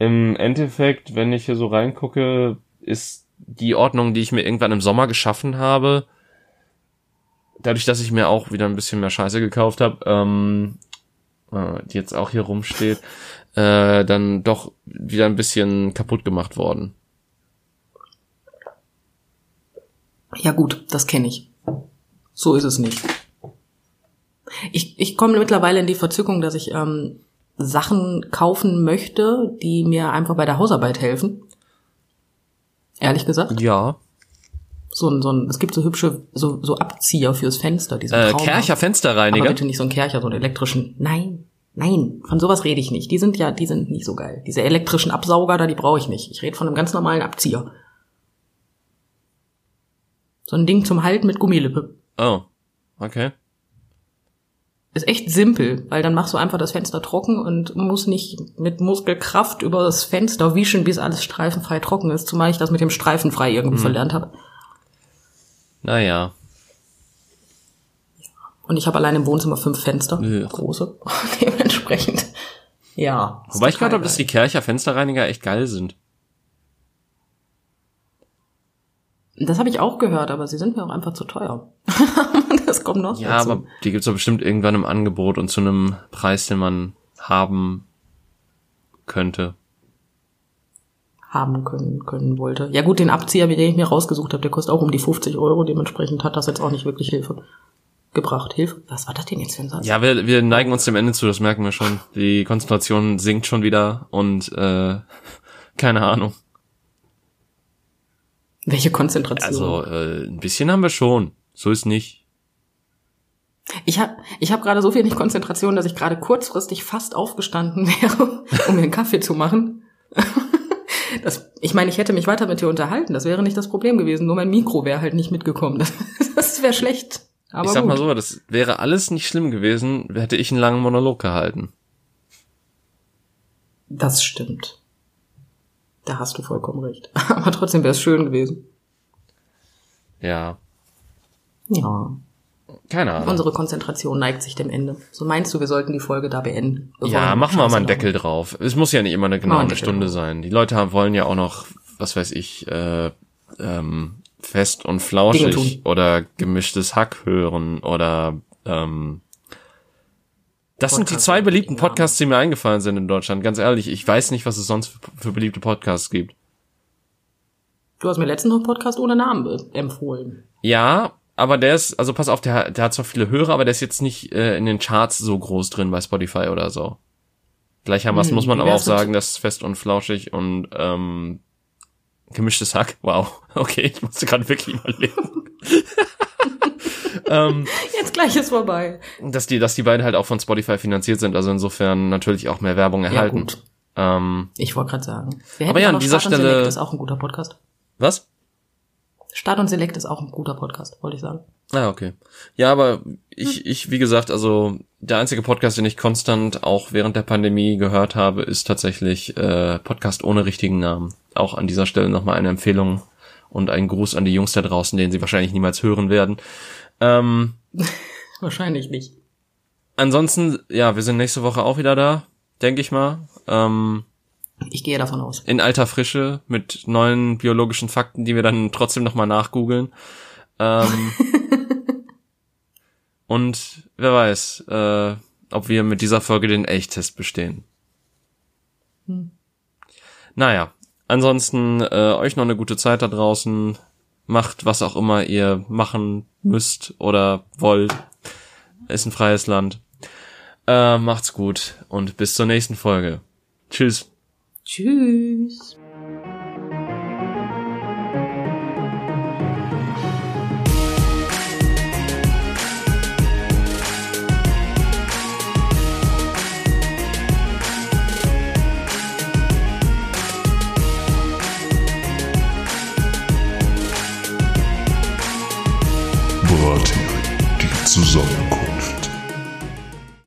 Speaker 1: im Endeffekt, wenn ich hier so reingucke, ist die Ordnung, die ich mir irgendwann im Sommer geschaffen habe, dadurch, dass ich mir auch wieder ein bisschen mehr Scheiße gekauft habe, ähm, äh, die jetzt auch hier rumsteht, äh, dann doch wieder ein bisschen kaputt gemacht worden.
Speaker 2: Ja gut, das kenne ich. So ist es nicht. Ich, ich komme mittlerweile in die Verzückung, dass ich ähm, Sachen kaufen möchte, die mir einfach bei der Hausarbeit helfen. Ehrlich gesagt.
Speaker 1: Ja.
Speaker 2: So ein, so ein, es gibt so hübsche, so, so Abzieher fürs Fenster, diese
Speaker 1: Äh,
Speaker 2: Traumhaft.
Speaker 1: Kercher
Speaker 2: Aber
Speaker 1: Fensterreiniger.
Speaker 2: bitte nicht so ein Kercher, so einen elektrischen. Nein, nein, von sowas rede ich nicht. Die sind ja, die sind nicht so geil. Diese elektrischen Absauger da, die brauche ich nicht. Ich rede von einem ganz normalen Abzieher. So ein Ding zum Halten mit Gummilippe.
Speaker 1: Oh, okay.
Speaker 2: Ist echt simpel, weil dann machst du einfach das Fenster trocken und musst nicht mit Muskelkraft über das Fenster wischen, bis alles streifenfrei trocken ist, zumal ich das mit dem streifenfrei irgendwie
Speaker 1: Mhm.
Speaker 2: verlernt habe.
Speaker 1: Naja.
Speaker 2: Und ich habe allein im Wohnzimmer fünf Fenster,
Speaker 1: Ja.
Speaker 2: große. Dementsprechend, ja.
Speaker 1: Wobei ich gehört
Speaker 2: total
Speaker 1: habe, dass die Kercher Fensterreiniger echt geil sind.
Speaker 2: Das habe ich auch gehört, aber sie sind mir auch einfach zu teuer. das kommt noch
Speaker 1: Ja,
Speaker 2: dazu.
Speaker 1: aber die gibt's doch bestimmt irgendwann im Angebot und zu einem Preis, den man haben könnte.
Speaker 2: haben können, können wollte. Ja gut, den Abzieher, den ich mir rausgesucht habe, der kostet auch um die 50 Euro. Dementsprechend hat das jetzt auch nicht wirklich Hilfe gebracht. Hilfe? Was war das denn jetzt für ein Satz?
Speaker 1: Ja, wir, wir neigen uns dem Ende zu, das merken wir schon. Die Konzentration sinkt schon wieder und äh, keine Ahnung.
Speaker 2: Welche Konzentration?
Speaker 1: Also äh, ein bisschen haben wir schon. So ist nicht.
Speaker 2: ich habe ich hab gerade so wenig Konzentration, dass ich gerade kurzfristig fast aufgestanden wäre, um mir einen Kaffee zu machen. Das, ich meine, ich hätte mich weiter mit dir unterhalten. Das wäre nicht das Problem gewesen. Nur mein Mikro wäre halt nicht mitgekommen. Das, das wäre schlecht. Aber
Speaker 1: ich sag
Speaker 2: gut.
Speaker 1: mal so, das wäre alles nicht schlimm gewesen, hätte ich einen langen Monolog gehalten.
Speaker 2: Das stimmt. Da hast du vollkommen recht. Aber trotzdem wäre es schön gewesen.
Speaker 1: Ja,
Speaker 2: Ja.
Speaker 1: keine Ahnung.
Speaker 2: Unsere Konzentration neigt sich dem Ende. So meinst du, wir sollten die Folge da beenden?
Speaker 1: Ja, machen wir mal einen? Deckel drauf. Es muss ja nicht immer eine genau
Speaker 2: einen
Speaker 1: Stunde sein. Die Leute haben, wollen ja auch noch, was weiß ich, äh, ähm, fest und flauschig oder gemischtes Hack hören oder ähm, das sind die
Speaker 2: Podcast-
Speaker 1: zwei beliebten. Podcasts, die mir eingefallen sind in Deutschland. Ganz ehrlich, ich weiß nicht, was es sonst für, für beliebte Podcasts gibt.
Speaker 2: Du hast mir letztens noch einen Podcast ohne Namen empfohlen.
Speaker 1: Ja, aber der ist, also pass auf, der, der hat zwar viele Hörer, aber der ist jetzt nicht äh, in den Charts so groß drin bei Spotify oder so. Gleichermaßen
Speaker 2: Hm,
Speaker 1: muss man aber auch sagen, dass fest und flauschig und ähm, gemischtes Hack, wow, okay, ich musste gerade wirklich überlegen. ähm,
Speaker 2: Jetzt gleich ist vorbei.
Speaker 1: dass die, dass die beiden halt auch von Spotify finanziert sind, also insofern natürlich auch mehr Werbung erhalten.
Speaker 2: gut.
Speaker 1: ähm,
Speaker 2: Ich wollte gerade sagen. Wir
Speaker 1: Aber ja, an dieser
Speaker 2: Start und
Speaker 1: Stelle-
Speaker 2: Select ist auch ein guter Podcast.
Speaker 1: was?
Speaker 2: Start und Select ist auch ein guter Podcast, wollte ich sagen.
Speaker 1: Ah, okay. Ja, aber ich, ich, wie gesagt, also der einzige Podcast, den ich konstant auch während der Pandemie gehört habe, ist tatsächlich äh, Podcast ohne richtigen Namen. Auch an dieser Stelle nochmal eine Empfehlung und ein Gruß an die Jungs da draußen, den sie wahrscheinlich niemals hören werden. Ähm,
Speaker 2: Wahrscheinlich nicht.
Speaker 1: ansonsten, ja, wir sind nächste Woche auch wieder da, denke ich mal. Ähm,
Speaker 2: Ich gehe davon aus.
Speaker 1: in alter Frische mit neuen biologischen Fakten, die wir dann trotzdem nochmal nachgoogeln. Ähm, und wer weiß, äh, ob wir mit dieser Folge den Elchtest bestehen.
Speaker 2: Hm.
Speaker 1: Naja, ansonsten äh, euch noch eine gute Zeit da draußen. Macht was auch immer ihr machen müsst oder wollt. Ist ein freies Land. Äh, macht's gut und bis zur nächsten Folge. Tschüss.
Speaker 2: Tschüss. nossos olhos.